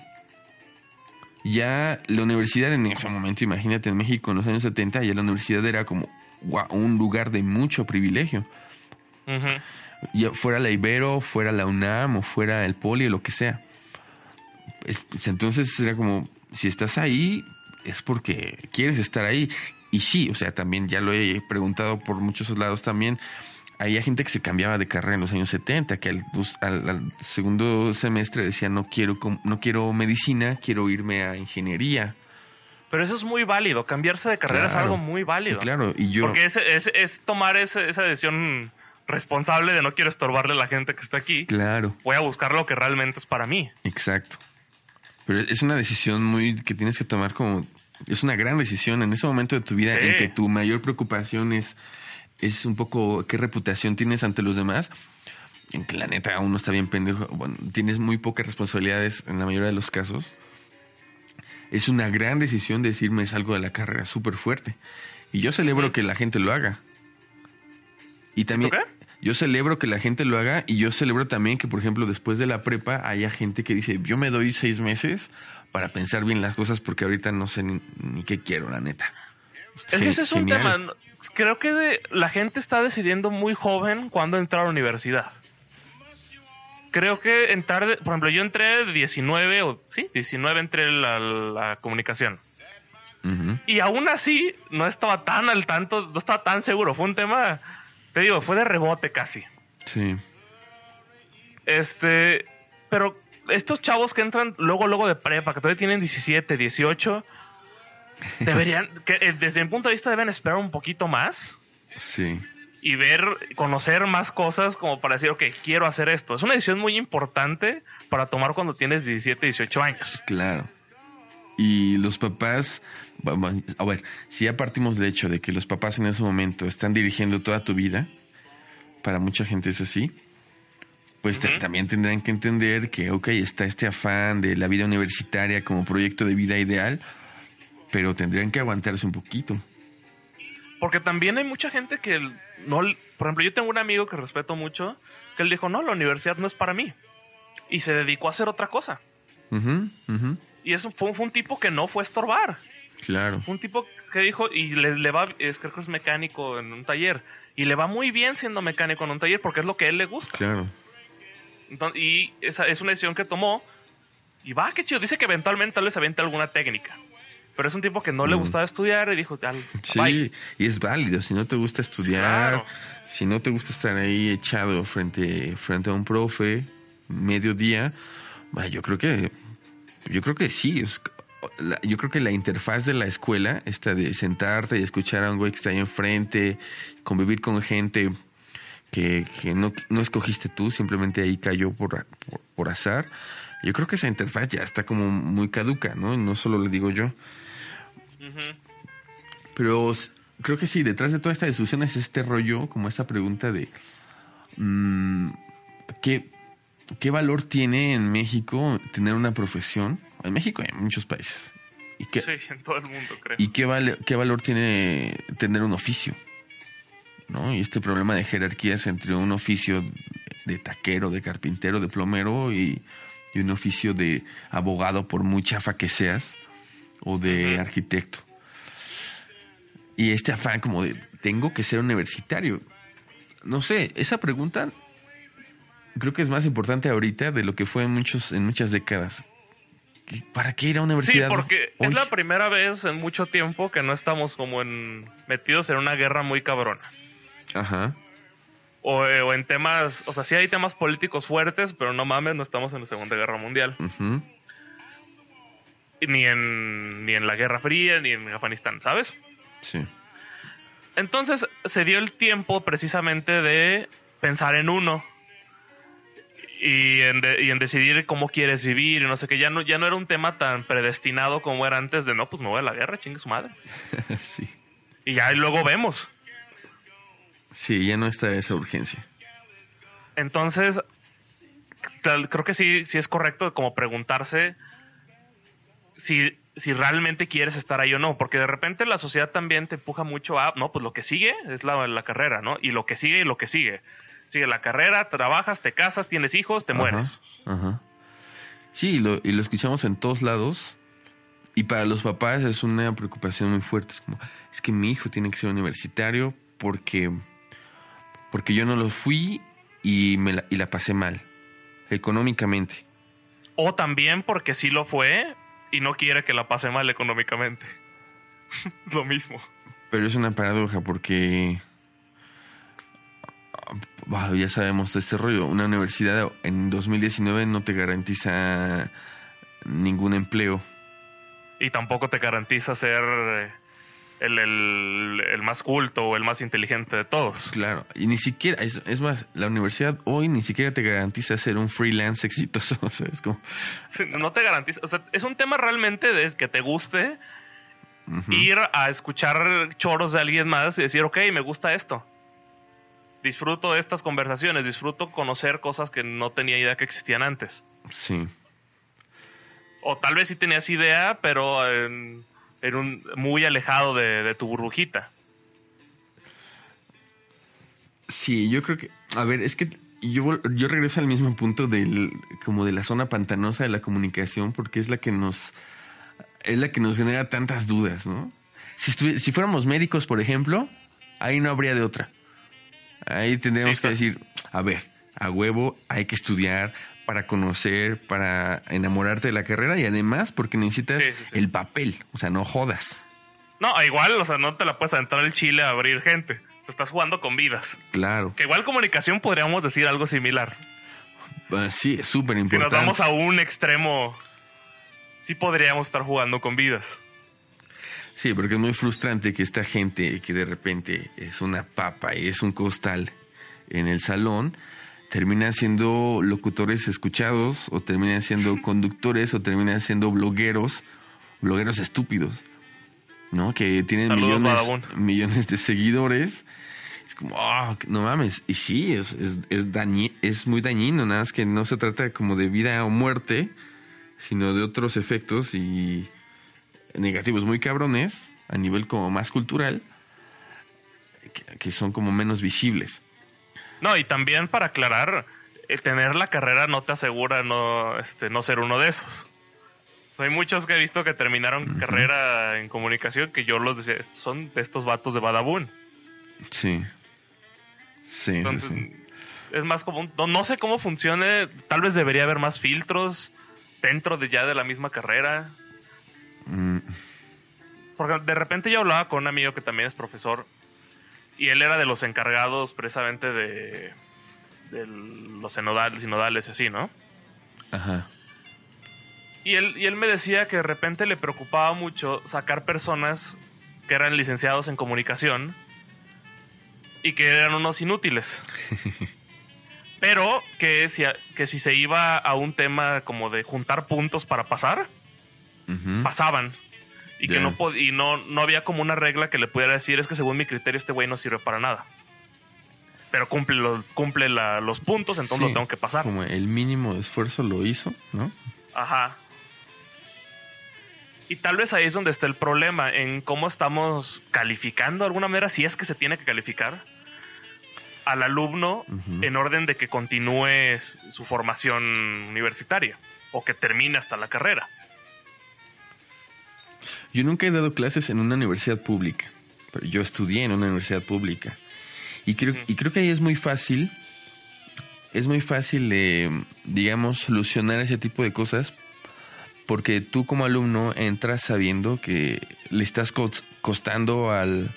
Ya la universidad en ese momento, imagínate en México en los años 70, ya la universidad era como un lugar de mucho privilegio. Ya fuera la Ibero, fuera la UNAM o fuera el Poli o lo que sea. Es- pues, entonces era como, si estás ahí, es porque quieres estar ahí. Y sí, o sea, también ya lo he preguntado por muchos lados también. Había gente que se cambiaba de carrera en los años 70, que al, al- al segundo semestre decía, no quiero, no quiero medicina, quiero irme a ingeniería. Pero eso es muy válido. Cambiarse de carrera es algo muy válido. Claro, y yo... Porque es, es, es tomar ese- esa decisión responsable de no quiero estorbarle a la gente que está aquí. Claro. Voy a buscar lo que realmente es para mí. Exacto. Pero es una decisión muy que tienes que tomar como es una gran decisión en ese momento de tu vida Sí. en que tu mayor preocupación es es un poco qué reputación tienes ante los demás. En que la neta uno está bien pendejo, bueno, tienes muy pocas responsabilidades en la mayoría de los casos. Es una gran decisión decirme salgo de la carrera súper fuerte. Y yo celebro que la gente lo haga. Y también yo celebro que la gente lo haga y yo celebro también que, por ejemplo, después de la prepa haya gente que dice, yo me doy seis meses para pensar bien las cosas porque ahorita no sé ni, ni qué quiero, la neta. Es que ese es un tema. Creo que de- la gente está decidiendo muy joven cuándo entrar a la universidad. Creo que entrar, por ejemplo, yo entré de 19, o sí, 19 entré la, la comunicación. Y aún así no estaba tan al tanto, no estaba tan seguro. Fue un tema, te digo, fue de rebote casi. Sí, Este, pero estos chavos que entran luego, luego de prepa, que todavía tienen 17, 18, deberían, que eh, desde mi punto de vista deben esperar un poquito más sí, y ver, conocer más cosas como para decir, ok, quiero hacer esto. Es una decisión muy importante para tomar cuando tienes 17, 18 años. claro. Y los papás, a ver, si ya partimos del hecho de que los papás en ese momento están dirigiendo toda tu vida, para mucha gente es así, pues también tendrán que entender que, ok, está este afán de la vida universitaria como proyecto de vida ideal, pero tendrían que aguantarse un poquito. Porque también hay mucha gente que no, por ejemplo, yo tengo un amigo que respeto mucho, que él dijo, no, la universidad no es para mí. Y se dedicó a hacer otra cosa. Y eso fue, fue un tipo que no fue a estorbar. Claro, Fue un tipo que dijo, y le, le va, es, creo que es mecánico en un taller. Y le va muy bien siendo mecánico en un taller porque es lo que a él le gusta. claro. Entonces, y esa es una decisión que tomó. Y va, qué chido. Dice que eventualmente tal vez avienta alguna técnica. Pero es un tipo que no le Mm. gustaba estudiar y dijo, "Al- Sí, bye". y es válido. Si no te gusta estudiar, Claro. si no te gusta estar ahí echado frente, frente a un profe, mediodía, yo creo que, yo creo que sí. es- la- yo creo que la interfaz de la escuela, esta de sentarte y escuchar a un güey que está ahí enfrente, convivir con gente que, que no, no escogiste tú, simplemente ahí cayó por, por, por azar. Yo creo que esa interfaz ya está como muy caduca, ¿no? No solo le digo yo. Pero creo que sí, detrás de toda esta discusión es este rollo, como esta pregunta de mm, ¿qué, ¿qué valor tiene en México tener una profesión? En México y en muchos países. ¿Y qué, Sí, en todo el mundo, creo. y qué, vale, qué valor tiene tener un oficio? ¿No? Y este problema de jerarquías entre un oficio de taquero, de carpintero, de plomero y, y un oficio de abogado, por muy chafa que seas, o de arquitecto. Y este afán como de, tengo que ser universitario. No sé, esa pregunta creo que es más importante ahorita de lo que fue en, muchos, en muchas décadas. ¿Qué- ¿Para qué ir a Sí, universidad? porque hoy? es la primera vez en mucho tiempo que no estamos como en metidos en una guerra muy cabrona. Ajá. O, eh, o en temas, o sea, sí hay temas políticos fuertes, pero no mames, no estamos en la Segunda Guerra Mundial. Ni en, ni en la Guerra Fría, ni en Afganistán, ¿sabes? Sí. Entonces se dio el tiempo precisamente de pensar en uno y en, de- y en decidir cómo quieres vivir y no sé qué. Ya no, ya no era un tema tan predestinado como era antes de no, pues me voy a la guerra, chingue su madre. sí. Y ya luego vemos. Sí, ya no está esa urgencia. Entonces, creo que sí, sí es correcto como preguntarse si si realmente quieres estar ahí o no, porque de repente la sociedad también te empuja mucho a, no, pues lo que sigue es la, la carrera, ¿no? Y lo que sigue y lo que sigue. Sigue la carrera, trabajas, te casas, tienes hijos, te mueres. Ajá. Sí, y lo, y lo escuchamos en todos lados. Y para los papás es una preocupación muy fuerte. Es como, es que mi hijo tiene que ser universitario porque, porque yo no lo fui y, me la, y la pasé mal, económicamente. O también porque sí lo fue y no quiere que la pase mal económicamente. lo mismo. Pero es una paradoja porque Wow, ya sabemos de este rollo. Una universidad en 2019 no te garantiza ningún empleo. Y tampoco te garantiza ser eh, el, el, el, más culto o el más inteligente de todos. Claro, y ni siquiera, es, es, más, la universidad hoy ni siquiera te garantiza ser un freelance exitoso. O sea, es como... No te garantiza, o sea, es un tema realmente de que te guste uh -huh. ir a escuchar choros de alguien más y decir, ok, me gusta esto disfruto de estas conversaciones, disfruto conocer cosas que no tenía idea que existían antes. Sí. O tal vez sí tenías idea, pero en, en un muy alejado de, de, tu burbujita. Sí, yo creo que, a ver, es que yo, yo regreso al mismo punto del, como de la zona pantanosa de la comunicación, porque es la que nos, es la que nos genera tantas dudas, ¿no? Si, si fuéramos médicos, por ejemplo, ahí no habría de otra. Ahí tendríamos sí, que decir, a ver, a huevo hay que estudiar para conocer, para enamorarte de la carrera y además porque necesitas sí, sí, el papel, o sea, no jodas. No, igual, o sea, no te la puedes entrar el chile a abrir gente. Estás jugando con vidas. Claro. Que igual comunicación podríamos decir algo similar. Uh, sí, es súper importante. Si nos vamos a un extremo, sí podríamos estar jugando con vidas. Sí, porque es muy frustrante que esta gente que de repente es una papa y es un costal en el salón, terminan siendo locutores escuchados o terminan siendo conductores o terminan siendo blogueros, blogueros estúpidos, ¿no? Que tienen Saludos, millones, millones de seguidores. Es como, oh, no mames. Y sí, es, es, es, dañi es muy dañino, nada más que no se trata como de vida o muerte, sino de otros efectos y negativos muy cabrones a nivel como más cultural que, que, son como menos visibles. No, y también para aclarar, eh, tener la carrera no te asegura no, este, no ser uno de esos. Hay muchos que he visto que terminaron uh -huh. carrera en comunicación que yo los decía, son de estos vatos de Badabun. Sí. Sí, Entonces, sí, sí. Es más como, no, no, sé cómo funcione, tal vez debería haber más filtros dentro de ya de la misma carrera. Mm. Porque de repente yo hablaba con un amigo que también es profesor y él era de los encargados precisamente de, de los sinodales, sinodales y así, ¿no? Ajá. Y él, y él me decía que de repente le preocupaba mucho sacar personas que eran licenciados en comunicación y que eran unos inútiles. Pero que si, que si se iba a un tema como de juntar puntos para pasar, uh -huh. pasaban. Y yeah. que no, y no, no había como una regla que le pudiera decir es que según mi criterio este güey no sirve para nada. Pero cumple, los, cumple la, los puntos, entonces sí, lo tengo que pasar. Como el mínimo esfuerzo lo hizo, ¿no? Ajá. Y tal vez ahí es donde está el problema, en cómo estamos calificando de alguna manera, si es que se tiene que calificar al alumno uh -huh. en orden de que continúe su formación universitaria o que termine hasta la carrera. Yo nunca he dado clases en una universidad pública, pero yo estudié en una universidad pública. Y creo, -huh. y creo que ahí es muy fácil, es muy fácil, eh, digamos, solucionar ese tipo de cosas porque tú como alumno entras sabiendo que le estás costando al,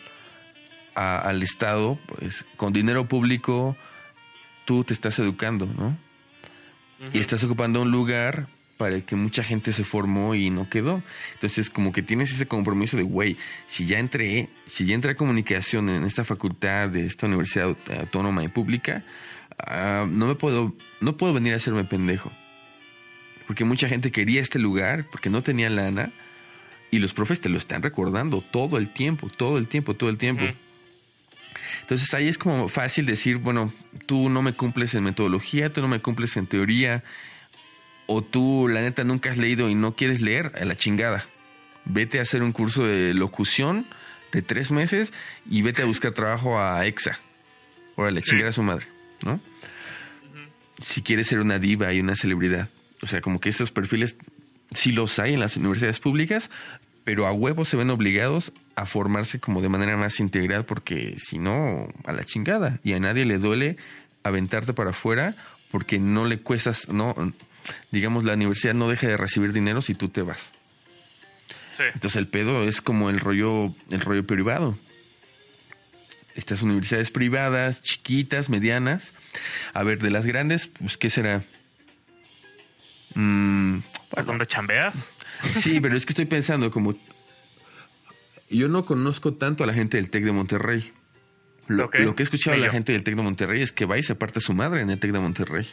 a, al Estado, pues con dinero público tú te estás educando, ¿no? Uh -huh. Y estás ocupando un lugar para el que mucha gente se formó y no quedó. Entonces, como que tienes ese compromiso de, güey, si ya entré, si ya entré a comunicación en esta facultad de esta universidad autónoma y pública, uh, no me puedo, no puedo venir a hacerme pendejo porque mucha gente quería este lugar, porque no tenía lana, y los profes te lo están recordando todo el tiempo, todo el tiempo, todo el tiempo. Mm. Entonces ahí es como fácil decir, bueno, tú no me cumples en metodología, tú no me cumples en teoría, o tú la neta nunca has leído y no quieres leer, a la chingada. vete a hacer un curso de locución de tres meses y vete a buscar trabajo a EXA. Órale, Sí. chingar a su madre, ¿no? Si quieres ser una diva y una celebridad. O sea, como que estos perfiles sí los hay en las universidades públicas, pero a huevo se ven obligados a formarse como de manera más integral porque si no, a la chingada. Y a nadie le duele aventarte para afuera porque no le cuestas, no, digamos, la universidad no deja de recibir dinero si tú te vas. Sí. Entonces el pedo es como el rollo, el rollo privado. Estas universidades privadas, chiquitas, medianas. A ver, de las grandes, pues, ¿qué será? Mm, Pues, ¿Dónde chambeas? sí, pero es que estoy pensando como... Yo no conozco tanto a la gente del TEC de Monterrey. Lo, lo que he escuchado de la gente del TEC de Monterrey es que va y se parte su madre en el TEC de Monterrey.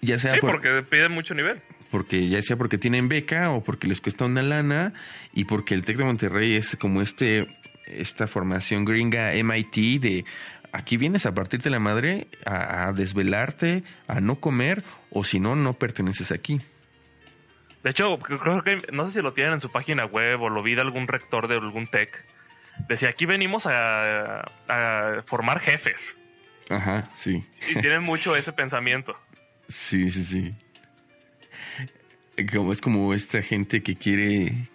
Ya sea Sí, por- porque piden mucho nivel. porque ya sea porque tienen beca o porque les cuesta una lana y porque el Tec de Monterrey es como este esta formación gringa MIT de aquí vienes a partirte la madre, a, a desvelarte, a no comer o si no no perteneces aquí. De hecho, creo que no sé si lo tienen en su página web o lo vi de algún rector de algún tech. Decía, aquí venimos a, a formar jefes. Ajá, sí. Y tienen mucho ese pensamiento. Sí, sí, sí. Como es como esta gente que quiere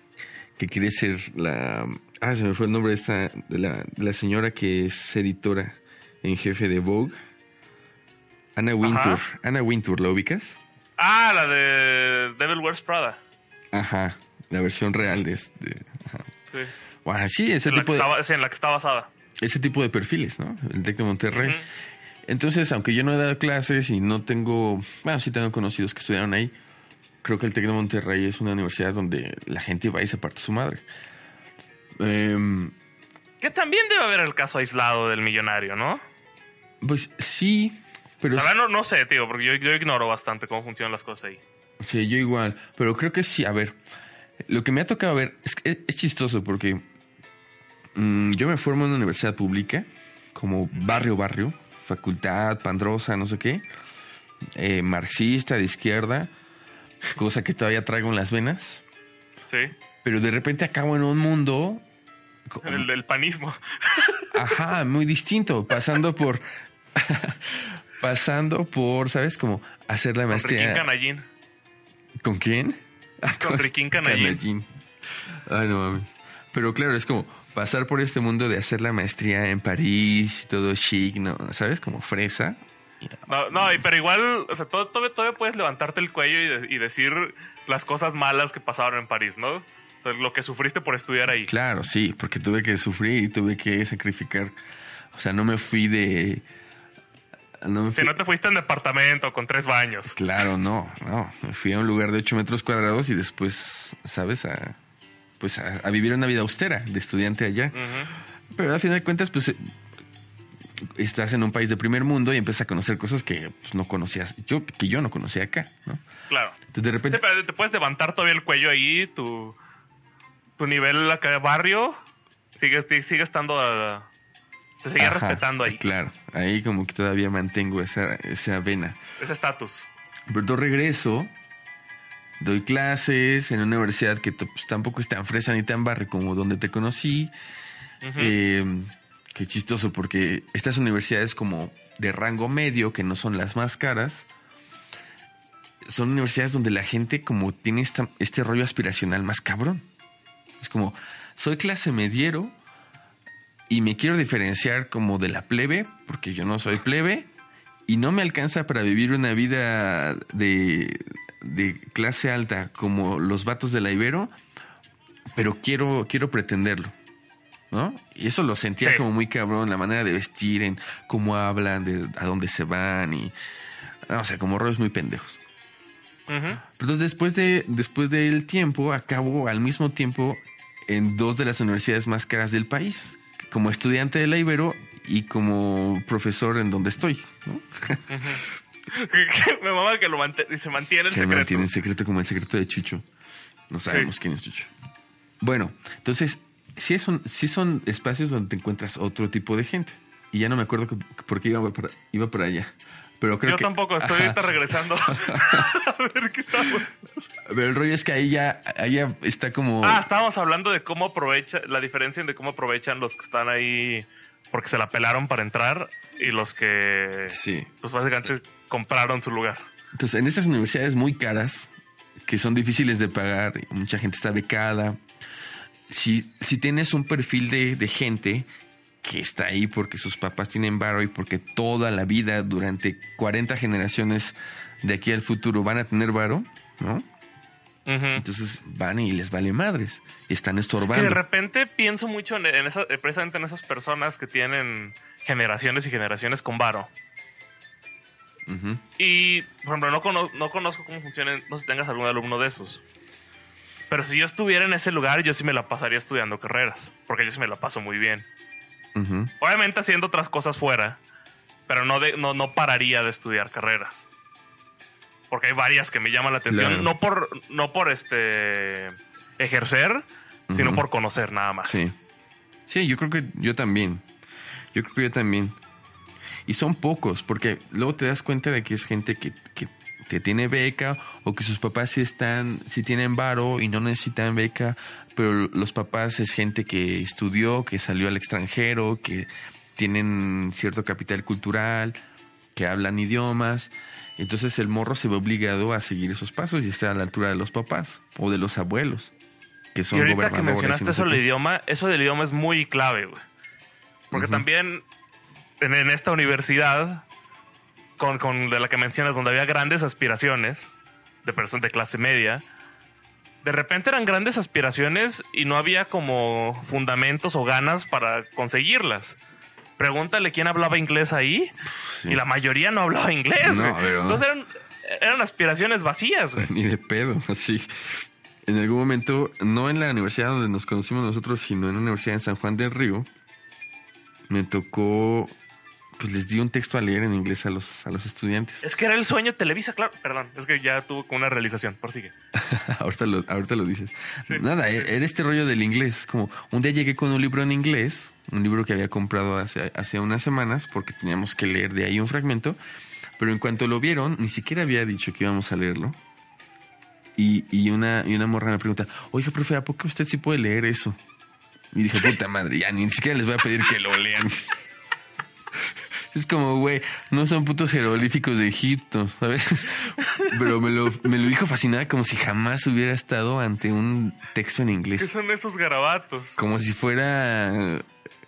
que quiere ser la ah se me fue el nombre de esta de la, de la señora que es editora en jefe de Vogue. Anna Wintour. Anna Wintour, ¿la ubicas? Ah, la de Devil Wears Prada. Ajá, la versión real de este. Ajá. Sí. Bueno, sí, ese en, la que tipo de, está, sí, en la que está basada. ese tipo de perfiles, ¿no? El TEC de Monterrey. Ujú. Entonces, aunque yo no he dado clases y no tengo, bueno, sí tengo conocidos que estudiaron ahí, creo que el TEC de Monterrey es una universidad donde la gente va y se parte su madre. Em, Que también debe haber el caso aislado del millonario, ¿no? pues sí, pero La verdad no, no sé, tío, porque yo, yo ignoro bastante cómo funcionan las cosas ahí. sí, yo igual, pero creo que sí, a ver, lo que me ha tocado ver es, es, es chistoso porque mm, yo me formo en una universidad pública, como barrio, barrio, facultad, pandrosa, no sé qué, eh, marxista, de izquierda, cosa que todavía traigo en las venas. Sí. pero de repente acabo en un mundo El del panismo. ajá muy distinto pasando por pasando por sabes como hacer la Con Riquín maestría Canallín. con quién Ah, Con Riquín Canallín. ay no mames pero claro es como pasar por este mundo de hacer la maestría en París y todo chic no sabes como fresa No, no, pero igual, o sea, todo- todavía, todavía puedes levantarte el cuello y, de- y decir las cosas malas que pasaron en París, ¿no? O sea, lo que sufriste por estudiar ahí. claro sí porque tuve que sufrir y tuve que sacrificar o sea no me fui de no me Si no te fuiste en departamento con tres baños. Claro, no, no. Me fui a un lugar de 8 metros cuadrados y después, ¿sabes? A, pues a, a vivir una vida austera de estudiante allá. Ujú. Pero al final de cuentas, pues eh, estás en un país de primer mundo y empiezas a conocer cosas que pues, no conocías, yo que yo no conocía acá, ¿no? Claro. Entonces de Sí, repente, pero te puedes levantar todavía el cuello ahí, tu, tu nivel acá de barrio sigue, sigue estando a- se sigue Ajá, respetando ahí. Claro, ahí como que todavía mantengo esa, esa vena. Ese estatus. Pero regreso, doy clases en una universidad que pues, tampoco es tan fresa ni tan barrio como donde te conocí. Eh, qué chistoso, porque estas universidades como de rango medio, que no son las más caras, son universidades donde la gente como tiene esta- este rollo aspiracional más cabrón. Es como, soy clase mediero y me quiero diferenciar como de la plebe, porque yo no soy plebe, y no me alcanza para vivir una vida de, de clase alta como los vatos de la Ibero, pero quiero, quiero pretenderlo. ¿no? Y eso lo sentía Sí. como muy cabrón, la manera de vestir, en cómo hablan, de a dónde se van y, no, o sea, como rollos muy pendejos. Ujú. Pero entonces después de después del tiempo acabo al mismo tiempo en dos de las universidades más caras del país, como estudiante de la Ibero y como profesor en donde estoy, ¿no? Me mama que lo mante- se mantiene en Se secreto. mantiene en secreto como el secreto de Chucho. No sabemos Sí. quién es Chucho. Bueno, entonces, sí son, sí son espacios donde te encuentras otro tipo de gente. Y ya no me acuerdo por qué iba para, iba para allá. Pero creo Yo que, tampoco, estoy Ajá. ahorita regresando a ver qué estamos. Pero el rollo es que ahí ya, ahí ya está como... Ah, estábamos hablando de cómo aprovecha, la diferencia de cómo aprovechan los que están ahí porque se la pelaron para entrar y los que, Sí. pues básicamente compraron su lugar. Entonces, en estas universidades muy caras, que son difíciles de pagar, mucha gente está becada, si, si tienes un perfil de, de gente que está ahí porque sus papás tienen varo y porque toda la vida, durante 40 generaciones de aquí al futuro, van a tener varo, ¿no? Entonces van y les vale madres. Están Que estorbando. de repente pienso mucho en, en esa- precisamente en esas personas que tienen generaciones y generaciones con varo. Y, por ejemplo, no, cono- no conozco cómo funcionan, no sé si tengas algún alumno de esos. Pero si yo estuviera en ese lugar, yo sí me la pasaría estudiando carreras, porque yo sí me la paso muy bien. Obviamente haciendo otras cosas fuera, pero no, de, no, no pararía de estudiar carreras. Porque hay varias que me llaman la atención, Claro. no por no por este ejercer, sino por conocer nada más. Sí. Sí, yo creo que yo también. Yo creo que yo también. Y son pocos, porque luego te das cuenta de que es gente que, que, que tiene beca o que sus papás sí están, sí tienen varo y no necesitan beca, pero los papás es gente que estudió, que salió al extranjero, que tienen cierto capital cultural, que hablan idiomas. Entonces el morro se ve obligado a seguir esos pasos y estar a la altura de los papás o de los abuelos, que son y ahorita que gobernadores. mencionaste eso del idioma, eso del idioma es muy clave, güey. Porque también en, en esta universidad, con, con de la que mencionas, donde había grandes aspiraciones de personas de clase media, de repente eran grandes aspiraciones y no había como fundamentos o ganas para conseguirlas. Pregúntale quién hablaba inglés ahí Sí. y la mayoría no hablaba inglés. No, güey. Entonces eran, eran aspiraciones vacías. güey. Ni de pedo, así. En algún momento, no en la universidad donde nos conocimos nosotros, sino en una universidad en San Juan del Río, me tocó, pues les di un texto a leer en inglés a los, a los estudiantes. Es que era el sueño Televisa, claro. Perdón, es que ya tuvo como una realización. Prosigue. ahorita, lo, ahorita lo dices. Sí. Nada, e- era este rollo del inglés. Como un día llegué con un libro en inglés, un libro que había comprado hace, hace unas semanas, porque teníamos que leer de ahí un fragmento, pero en cuanto lo vieron, ni siquiera había dicho que íbamos a leerlo. Y, y, una, y una morra me pregunta, oiga, profe, ¿a poco usted sí puede leer eso? Y dije, puta madre, ya ni siquiera les voy a pedir que lo lean. Es como, güey, no son putos jeroglíficos de Egipto, ¿sabes? Pero me lo, me lo dijo fascinada como si jamás hubiera estado ante un texto en ¿Qué inglés. son esos garabatos? Como si fuera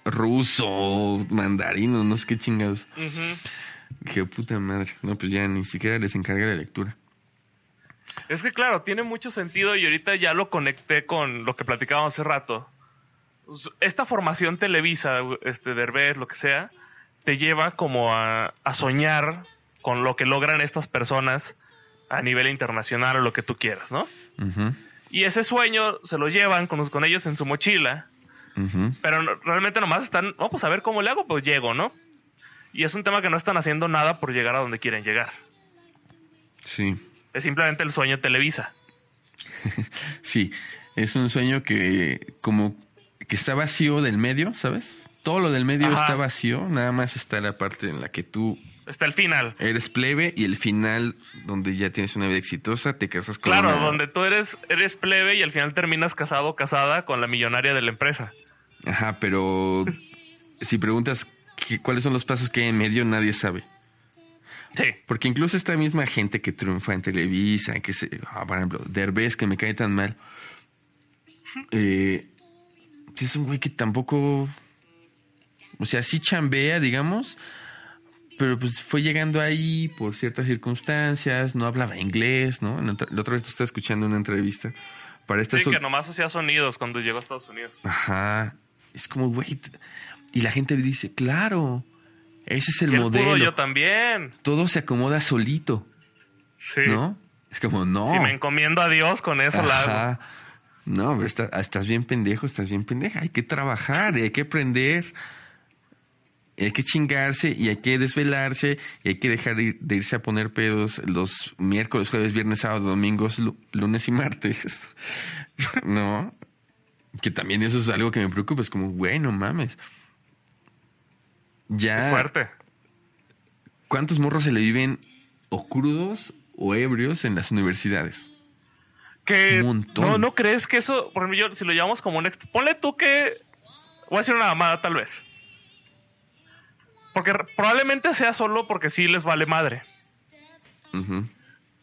ruso mandarino, no sé qué chingados. Ujú. Dije, puta madre. No, pues ya ni siquiera les encarga la lectura. Es que claro, tiene mucho sentido y ahorita ya lo conecté con lo que platicábamos hace rato. Esta formación televisa, este Derbez, lo que sea, te lleva como a, a soñar con lo que logran estas personas a nivel internacional o lo que tú quieras, ¿no? Y ese sueño se lo llevan con, con ellos en su mochila, ujú. pero no- realmente nomás están, no, pues a ver cómo le hago, pues llego, ¿no? Y es un tema que no están haciendo nada por llegar a donde quieren llegar. Sí, Es simplemente el sueño Televisa. sí. Es un sueño que como que está vacío del medio, ¿sabes? Todo lo del medio Ajá. está vacío, nada más está la parte en la que tú Está el final. eres plebe y el final donde ya tienes una vida exitosa, te casas con Claro, una- donde tú eres, eres plebe y al final terminas casado o casada con la millonaria de la empresa. Ajá, pero si preguntas qué- cuáles son los pasos que hay en medio, nadie sabe. Sí. Porque incluso esta misma gente que triunfa en Televisa, que se, ah, por ejemplo, Derbez, que me cae tan mal, eh, es un güey que tampoco, o sea, sí chambea, digamos, pero pues fue llegando ahí por ciertas circunstancias, no hablaba inglés, ¿no? La otra vez tú estás escuchando una entrevista para esta Sí, que nomás hacía sonidos cuando llegó a Estados Unidos. Ajá. Es como, güey. Y la gente dice, claro, ese es el Y él pudo, modelo. yo también. Todo se acomoda solito, Sí. ¿no? Es como, no. Si me encomiendo a Dios con eso, la hago. No, pero está- estás bien pendejo, estás bien pendeja. Hay que trabajar, hay que aprender. Hay que chingarse y hay que desvelarse y hay que dejar de irse a poner pedos los miércoles, jueves, viernes, sábados, domingos, lu- lunes y martes. ¿No? Que también eso es algo que me preocupa. Es como, güey, no mames. Ya. Es fuerte. ¿cuántos morros se le viven o crudos o ebrios en las universidades? Que Un montón. no, no crees que eso, por ejemplo, yo, si lo llevamos como un ponle tú que voy a decir una mamada tal vez. Porque probablemente sea solo porque sí les vale madre.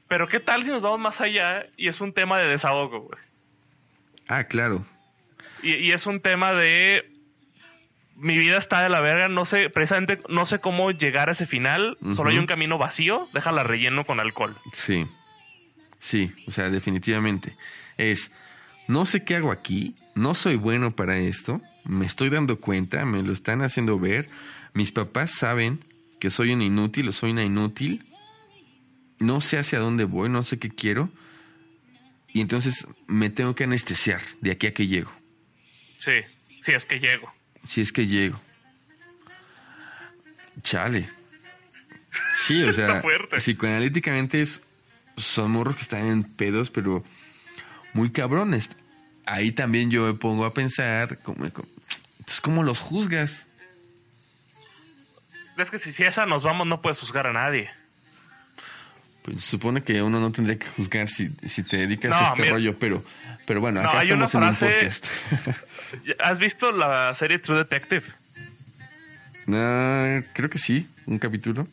Pero qué tal si nos vamos más allá y es un tema de desahogo, güey. Ah, claro. Y, y es un tema de mi vida está de la verga, no sé, precisamente no sé cómo llegar a ese final, solo hay un camino vacío, déjala relleno con alcohol. Sí. Sí, o sea, definitivamente. Es, no sé qué hago aquí, no soy bueno para esto, me estoy dando cuenta, me lo están haciendo ver, mis papás saben que soy un inútil o soy una inútil, no sé hacia dónde voy, no sé qué quiero, y entonces me tengo que anestesiar de aquí a que llego, Sí, si es que llego. si es que llego. Chale. Sí, o sea, psicoanalíticamente es, son morros que están en pedos, pero muy cabrones. Ahí también yo me pongo a pensar, como, como- entonces, ¿cómo los juzgas? Es que si, si esa nos vamos no puedes juzgar a nadie. Pues supone que uno no tendría que juzgar si, si te dedicas No, a este mira. rollo, pero, pero bueno, No, acá hay una estamos en un frase- podcast. ¿Has visto la serie True Detective? Creo que sí, un capítulo.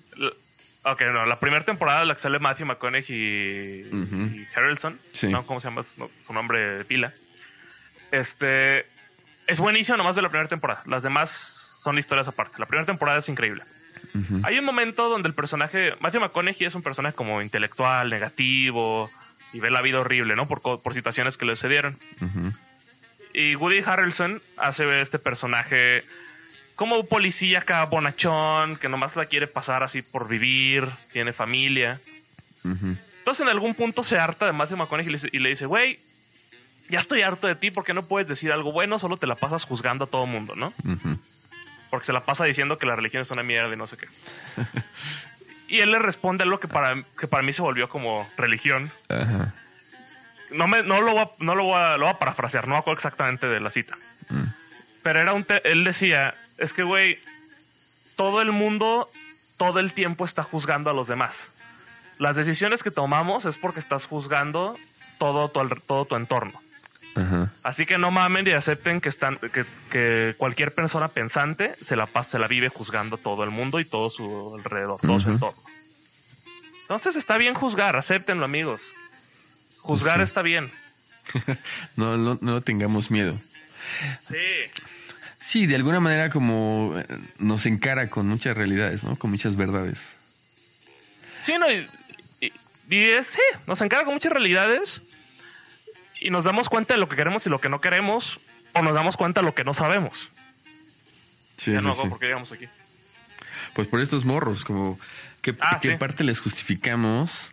Ok, no, la primera temporada la que sale Matthew McConaughey y, y Harrelson, Sí. ¿no? ¿Cómo se llama su, su nombre de pila? Este, es buenísimo nomás de la primera temporada. Las demás son historias aparte. La primera temporada es increíble. Hay un momento donde el personaje, Matthew McConaughey es un personaje como intelectual, negativo, y ve la vida horrible, ¿no? Por, por situaciones que le sucedieron. Y Woody Harrelson hace ver este personaje como un policía acá bonachón, que nomás la quiere pasar así por vivir, tiene familia. Entonces en algún punto se harta de Matthew McConaughey y le dice- y le dice, güey, ya estoy harto de ti porque no puedes decir algo bueno, solo te la pasas juzgando a todo mundo, ¿no? Porque se la pasa diciendo que la religión es una mierda y no sé qué. y él le responde algo que para, que para mí se volvió como religión. Ajá. No, me, no, lo, voy a, no lo, voy a, lo voy a parafrasear, no me acuerdo exactamente de la cita. Mm. Pero era un te- él decía, es que, güey, todo el mundo, todo el tiempo está juzgando a los demás. Las decisiones que tomamos es porque estás juzgando todo tu, todo tu entorno. Ajá. Así que no mamen y acepten que, están, que, que cualquier persona pensante se la, pasa, se la vive juzgando todo el mundo y todo su alrededor, todo su entorno. Entonces está bien juzgar, acéptenlo amigos. Juzgar Sí. está bien. No, no, no tengamos miedo. Sí. Sí, de alguna manera como eh, nos encara con muchas realidades, ¿no? Con muchas verdades. Sí, no, y, y- y es- sí, nos encarga con muchas realidades y nos damos cuenta de lo que queremos y lo que no queremos, o nos damos cuenta de lo que no sabemos. Sí, ya no hago sí. porque llegamos aquí. Pues por estos morros, como qué, Ah, qué sí. parte les justificamos,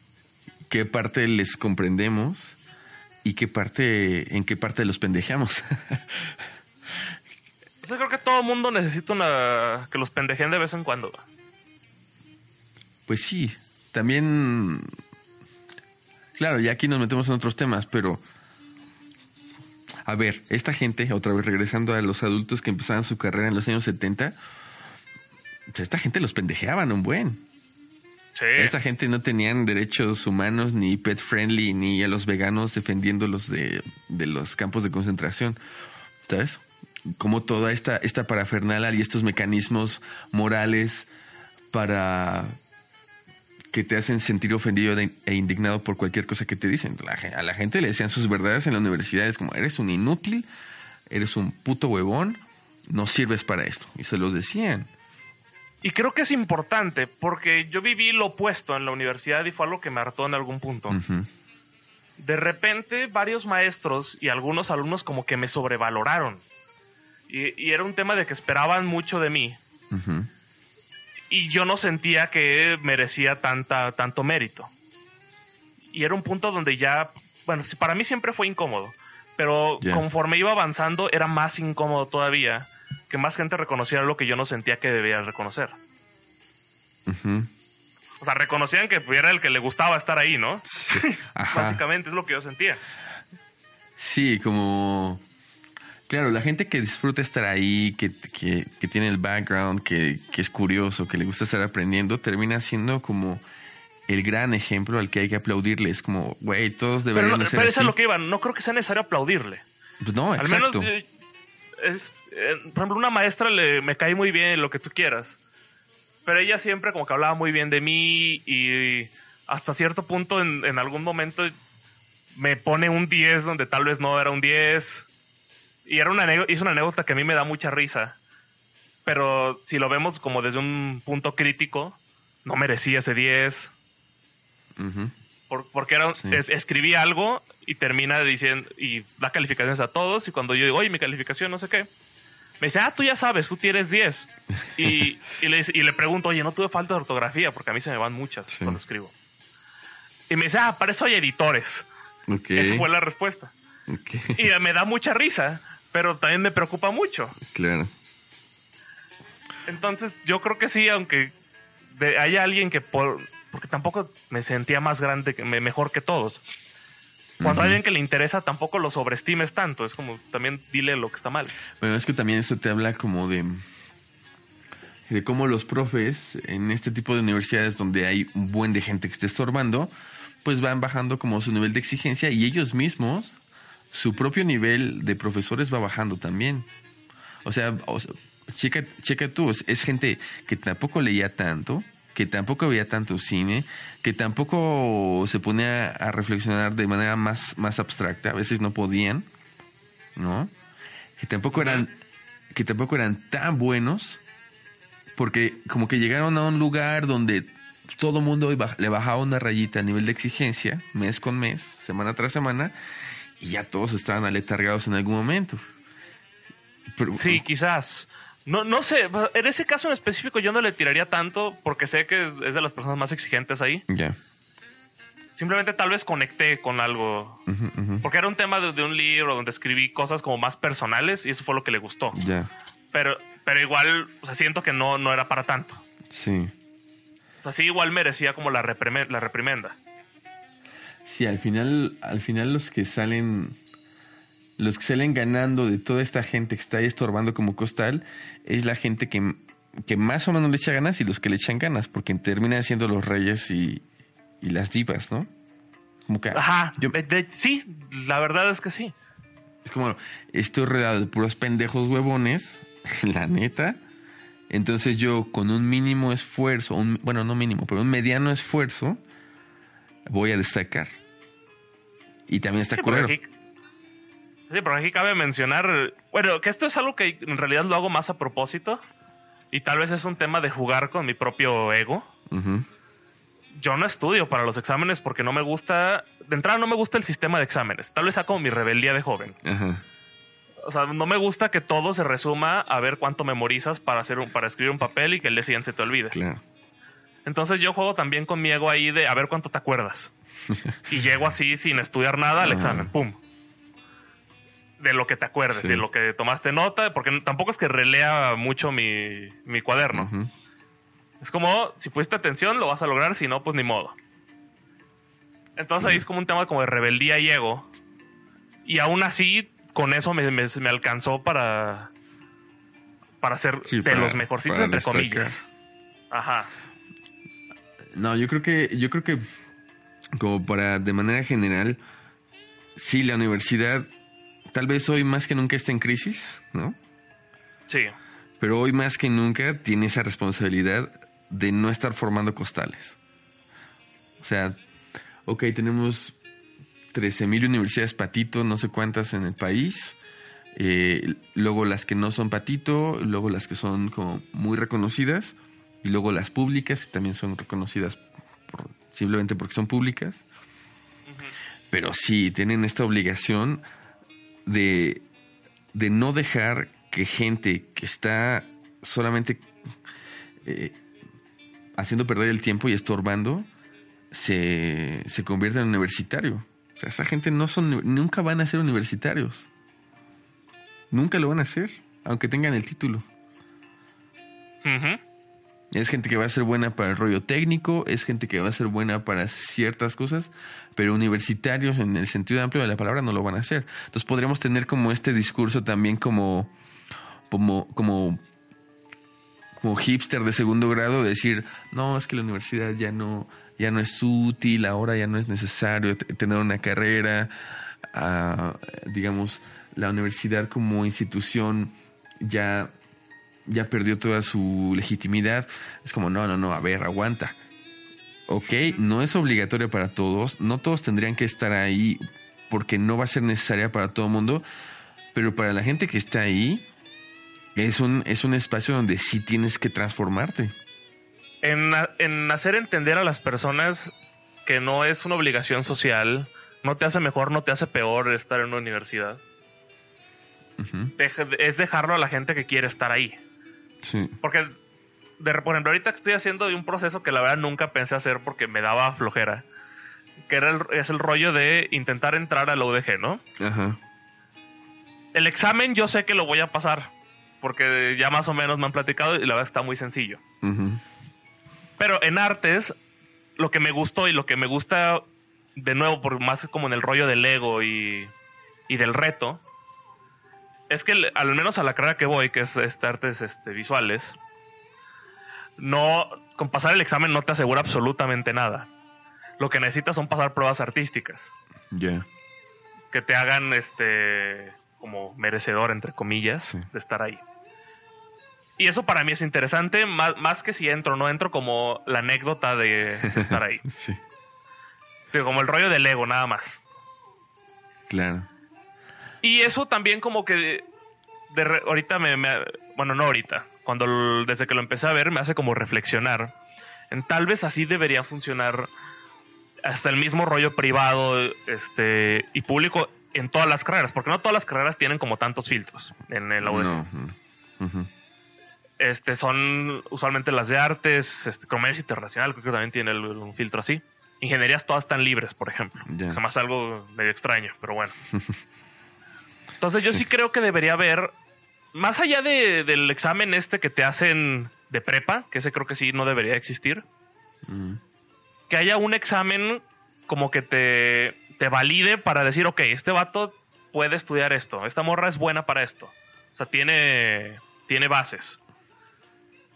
qué parte les comprendemos y qué parte, en qué parte los pendejamos. O sea, creo que todo mundo necesita una que los pendejen de vez en cuando. pues sí, también, claro, ya aquí nos metemos en otros temas, pero a ver, esta gente, otra vez regresando a los adultos que empezaban su carrera en los años 70, pues esta gente los pendejeaban un buen. Sí. Esta gente no tenían derechos humanos, ni pet friendly, ni a los veganos defendiéndolos de, de los campos de concentración. ¿Sabes? Como toda esta, esta parafernalia y estos mecanismos morales para que te hacen sentir ofendido e indignado por cualquier cosa que te dicen. A la gente le decían sus verdades en la universidad, es como, eres un inútil, eres un puto huevón, no sirves para esto. Y se los decían. Y creo que es importante porque yo viví lo opuesto en la universidad y fue algo que me hartó en algún punto. De repente, varios maestros y algunos alumnos como que me sobrevaloraron. Y, y era un tema de que esperaban mucho de mí. Ujú. Y yo no sentía que merecía tanta, tanto mérito. Y era un punto donde ya, bueno, para mí siempre fue incómodo, pero conforme iba avanzando era más incómodo todavía que más gente reconociera lo que yo no sentía que debía reconocer. O sea, reconocían que era el que le gustaba estar ahí, ¿no? Básicamente es lo que yo sentía. Sí, como Claro, la gente que disfruta estar ahí, que, que, que tiene el background, que, que es curioso, que le gusta estar aprendiendo, termina siendo como el gran ejemplo al que hay que aplaudirle. Es como, güey, todos Pero, deberían no, de ser pero eso es lo que iba. No creo que sea necesario aplaudirle. Pues no, Al exacto. menos, eh, es, eh, por ejemplo, una maestra le, me cae muy bien, lo que tú quieras. Pero ella siempre como que hablaba muy bien de mí y hasta cierto punto en, en algún momento me pone un 10 donde tal vez no era un 10. Y era una, hizo una anécdota que a mí me da mucha risa. Pero si lo vemos como desde un punto crítico, no merecía ese 10. Ujú. Por- porque era, Sí. es- escribí algo y termina diciendo y da calificaciones a todos y cuando yo digo, oye, mi calificación no sé qué, me dice, ah, tú ya sabes, tú tienes 10. Y, y, le, dice- y le pregunto, oye, no tuve falta de ortografía porque a mí se me van muchas Sí. cuando escribo. Y me dice, ah, para eso hay editores. Ok. Esa fue la respuesta. Y me da mucha risa, pero también me preocupa mucho. Claro. Entonces, yo creo que sí, aunque de- haya alguien que por porque tampoco me sentía más grande, que me- mejor que todos. Cuando hay alguien que le interesa, tampoco lo sobreestimes tanto. Es como también dile lo que está mal. Bueno, es que también eso te habla como de de cómo los profes en este tipo de universidades donde hay un buen de gente que esté estorbando, pues van bajando como su nivel de exigencia y ellos mismos, su propio nivel de profesores va bajando también. O sea, o checa, checa tú, es, gente que tampoco leía tanto, que tampoco veía tanto cine, que tampoco se ponía a reflexionar de manera más, más abstracta, a veces no podían, ¿no? Que tampoco eran, que tampoco eran tan buenos, porque como que llegaron a un lugar donde todo mundo iba- le bajaba una rayita a nivel de exigencia, mes con mes, semana tras semana, y ya todos estaban aletargados en algún momento. Pero- Sí, quizás. No, no sé, en ese caso en específico yo no le tiraría tanto porque sé que es de las personas más exigentes ahí. Ya. Simplemente tal vez conecté con algo. Porque era un tema de, de un libro donde escribí cosas como más personales y eso fue lo que le gustó. Ya. Pero, pero igual, o sea, siento que no, no era para tanto. Sí. O sea, sí igual merecía como la reprimenda. Sí, al final, al final los que salen, los que salen ganando de toda esta gente que está ahí estorbando como costal, es la gente que, que más o menos le echa ganas y los que le echan ganas, porque terminan siendo los reyes y, y las divas, ¿no? Como que Ajá, yo- de- de- sí, la verdad es que sí. es como, estoy rodeado de puros pendejos huevones, la neta. Entonces yo con un mínimo esfuerzo, un, bueno, no mínimo, pero un mediano esfuerzo, voy a destacar. Y también está Sí, culero. aquí, sí, porque aquí cabe mencionar, bueno, que esto es algo que en realidad lo hago más a propósito y tal vez es un tema de jugar con mi propio ego. Yo no estudio para los exámenes porque no me gusta, de entrada no me gusta el sistema de exámenes, tal vez sea como mi rebeldía de joven. O sea, no me gusta que todo se resuma a ver cuánto memorizas para hacer un, para escribir un papel y que el día siguiente se te olvide. Claro. Entonces yo juego también con mi ego ahí de a ver cuánto te acuerdas. y llego así sin estudiar nada al examen, pum. De lo que te acuerdes, Sí. de lo que tomaste nota, porque tampoco es que relea mucho mi, mi cuaderno. Es como, si pusiste atención, lo vas a lograr, si no, pues ni modo. Entonces ahí es como un tema como de rebeldía y ego. Y aún así, con eso me, me- me alcanzó para, para ser Sí, de para- los mejorcitos, entre destacar. comillas. Ajá. No, yo creo que, yo creo que como para de manera general, sí, la universidad tal vez hoy más que nunca está en crisis, ¿no? Sí. Pero hoy más que nunca tiene esa responsabilidad de no estar formando costales. O sea, ok, tenemos 13.000 universidades patito, no sé cuántas en el país. eh, luego las que no son patito, luego las que son como muy reconocidas, y luego las públicas, que también son reconocidas por- simplemente porque son públicas. Pero sí, tienen esta obligación de, de no dejar que gente que está solamente eh, haciendo perder el tiempo y estorbando se, se convierta en universitario. O sea, esa gente no son, nunca van a ser universitarios. Nunca lo van a hacer, aunque tengan el título. Ujú. Es gente que va a ser buena para el rollo técnico, es gente que va a ser buena para ciertas cosas, pero universitarios en el sentido amplio de la palabra no lo van a hacer. Entonces podríamos tener como este discurso también como, como, como, como hipster de segundo grado, de decir, no, es que la universidad ya no, ya no es útil, ahora ya no es necesario tener una carrera, ah, digamos, la universidad como institución ya, ya perdió toda su legitimidad. Es como, no, no, no, a ver, aguanta. Ok, no es obligatoria para todos, no todos tendrían que estar ahí porque no va a ser necesaria para todo el mundo, pero para la gente que está ahí, es un, es un espacio donde sí tienes que transformarte. En, en hacer entender a las personas que no es una obligación social, no te hace mejor, no te hace peor estar en una universidad es dejarlo a la gente que quiere estar ahí. Sí. Porque, de, por ejemplo, ahorita estoy haciendo un proceso que la verdad nunca pensé hacer porque me daba flojera. Que era el, es el rollo de intentar entrar a la UDG, ¿no? Ajá. El examen yo sé que lo voy a pasar. Porque ya más o menos me han platicado y la verdad está muy sencillo. Pero en artes, lo que me gustó y lo que me gusta, de nuevo, por más como en el rollo del ego y, y del reto, es que al menos a la carrera que voy, que es este, artes este, visuales, no, con pasar el examen no te asegura absolutamente nada. Lo que necesitas son pasar pruebas artísticas. Ya. Que te hagan este como merecedor, entre comillas, de estar ahí. Y eso para mí es interesante, más, más que si entro o no entro, como la anécdota de, estar ahí. sí. como el rollo del ego, nada más. Claro. Y eso también como que de ahorita me, bueno, no ahorita, cuando desde que lo empecé a ver me hace como reflexionar. En tal vez así debería funcionar hasta el mismo rollo privado este y público en todas las carreras, porque no todas las carreras tienen como tantos filtros en el UDG. Este son usualmente las de artes, este, comercio internacional, creo que también tiene un filtro así. Ingenierías todas están libres, por ejemplo. Es más algo medio extraño, pero bueno. Entonces yo sí creo que debería haber, más allá de, del examen este que te hacen de prepa, que ese creo que sí no debería existir, mm. que haya un examen como que te, te valide para decir, ok, este vato puede estudiar esto, esta morra es buena para esto. O sea, tiene, tiene bases.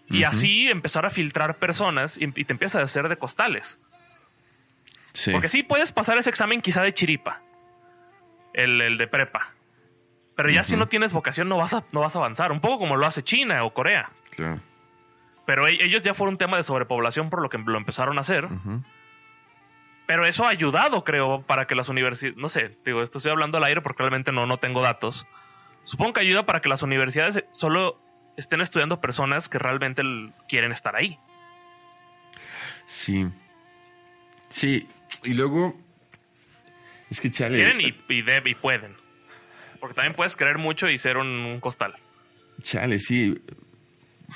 Y así empezar a filtrar personas y, te empiezas a hacer de costales. Porque sí puedes pasar ese examen quizá de chiripa, el, el de prepa. Pero ya si no tienes vocación no vas, a, no vas a avanzar. Un poco como lo hace China o Corea. Claro. Pero e, ellos ya fueron un tema de sobrepoblación por lo que lo empezaron a hacer. Pero eso ha ayudado, creo, para que las universidades, no sé, digo, esto estoy hablando al aire porque realmente no, no tengo datos. Supongo que ayuda para que las universidades solo estén estudiando personas que realmente quieren estar ahí. Sí. Sí, y luego es que chale. Quieren y, y, y pueden. Porque también puedes creer mucho y ser un, costal. Chale, sí.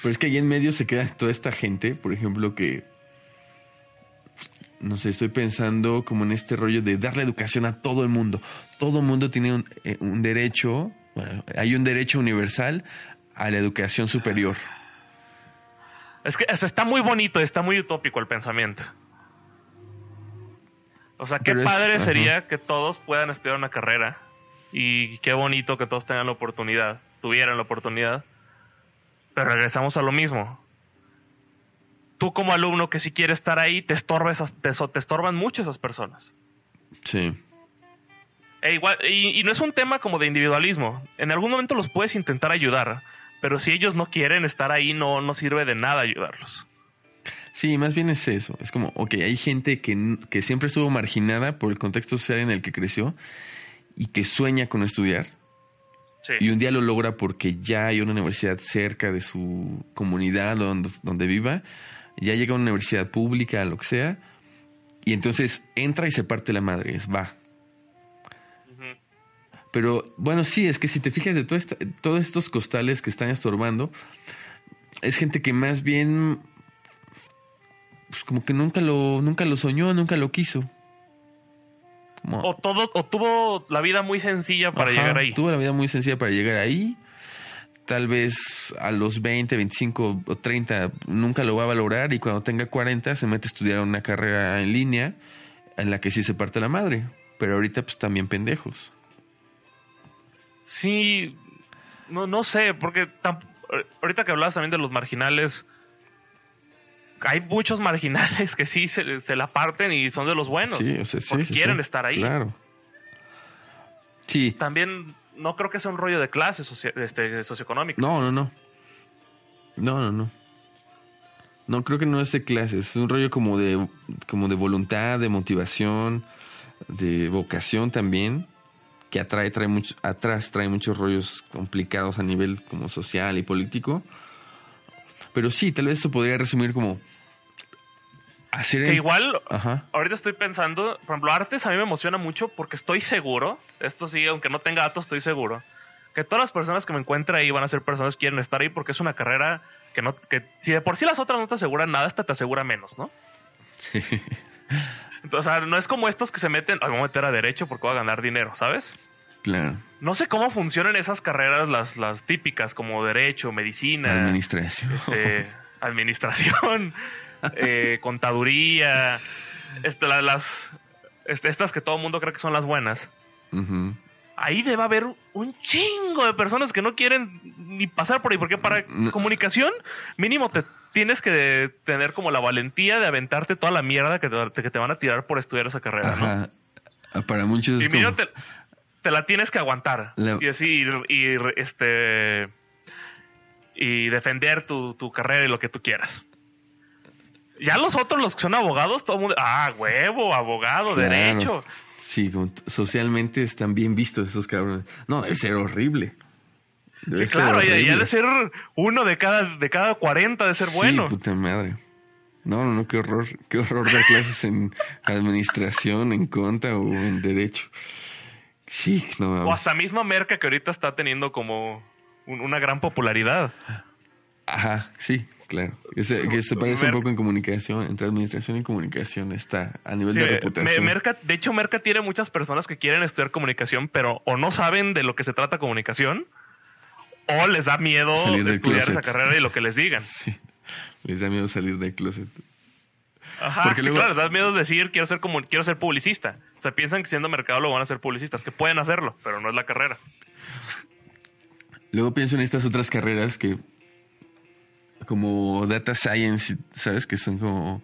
Pero es que ahí en medio se queda toda esta gente, por ejemplo, que. No sé, estoy pensando como en este rollo de darle educación a todo el mundo. Todo el mundo tiene un, eh, derecho, bueno, hay un derecho universal a la educación superior. Es que está muy bonito, está muy utópico el pensamiento. O sea, qué padre sería que todos puedan estudiar una carrera y qué bonito que todos tengan la oportunidad, tuvieran la oportunidad. Pero regresamos a lo mismo. Tú como alumno que si quieres estar ahí, te, te, estorban mucho esas personas. Sí. E igual, y, y, no es un tema como de individualismo. En algún momento los puedes intentar ayudar, pero si ellos no quieren estar ahí, no, no sirve de nada ayudarlos. Sí, más bien es eso. Es como, ok, hay gente que, que siempre estuvo marginada por el contexto social en el que creció y que sueña con estudiar. Y un día lo logra porque ya hay una universidad cerca de su comunidad donde, donde viva, ya llega a una universidad pública, lo que sea, y entonces entra y se parte la madre, es va. Pero bueno, sí, es que si te fijas de todo todos estos costales que están estorbando, es gente que más bien, pues como que nunca lo, nunca lo soñó, nunca lo quiso. O, todo, o tuvo la vida muy sencilla para llegar ahí. Tuvo la vida muy sencilla para llegar ahí. tal vez a los 20, 25 o 30 nunca lo va a valorar y cuando tenga 40 se mete a estudiar una carrera en línea en la que sí se parte la madre. Pero ahorita pues también pendejos. Sí, no, no sé, porque ahorita que hablabas también de los marginales, hay muchos marginales que sí se, la parten y son de los buenos. Sí, o sea, porque quieren estar ahí. Claro. Sí. También no creo que sea un rollo de clase este, socioeconómico. No, no, no. No, no, no. No, creo que no es de clase. Es un rollo como de, como de voluntad, de motivación, de vocación también, que atrae, trae mucho, atrás trae muchos rollos complicados a nivel como social y político. Pero sí, tal vez eso podría resumir como que igual, ahorita estoy pensando, por ejemplo, artes a mí me emociona mucho porque estoy seguro, esto sí, aunque no tenga datos, estoy seguro, que todas las personas que me encuentre ahí van a ser personas que quieren estar ahí porque es una carrera que no, que si de por sí las otras no te aseguran nada, esta te asegura menos, ¿no? Sí. Entonces, o sea, no es como estos que se meten, a meter a derecho porque voy a ganar dinero, ¿sabes? Claro. No sé cómo funcionan esas carreras, las, las típicas, como derecho, medicina. Administración. Este, administración. Eh, contaduría, este, las, este, estas que todo el mundo cree que son las buenas. Ahí debe haber un chingo de personas que no quieren ni pasar por ahí, porque para comunicación mínimo te tienes que tener como la valentía de aventarte toda la mierda que te, que te van a tirar por estudiar esa carrera, ah, Para muchos y te, la tienes que aguantar. Y decir y, este y defender tu, tu carrera y lo que tú quieras. Ya los otros, los que son abogados, todo el mundo, ah, huevo, abogado, derecho. Sí, socialmente están bien vistos esos cabrones. No, debe ser horrible. sí, claro, ya, debe ser uno de cada, de cada 40 de ser bueno. Sí, puta madre. No, no, no, qué horror, qué horror dar clases en administración, en conta o en derecho. Sí, no. O hasta misma Merca que ahorita está teniendo como una gran popularidad. Ajá, sí, claro. que se parece un poco en comunicación, entre administración y comunicación está a nivel de reputación. de hecho, Merca tiene muchas personas que quieren estudiar comunicación, pero o no saben de lo que se trata comunicación, o les da miedo estudiar esa carrera y lo que les digan. Sí, les da miedo salir del closet. Ajá, Porque claro, les da miedo decir quiero ser como quiero ser publicista. O sea, piensan que siendo mercado lo van a ser publicistas, que pueden hacerlo, pero no es la carrera. Luego pienso en estas otras carreras que como data science, ¿sabes? Que son como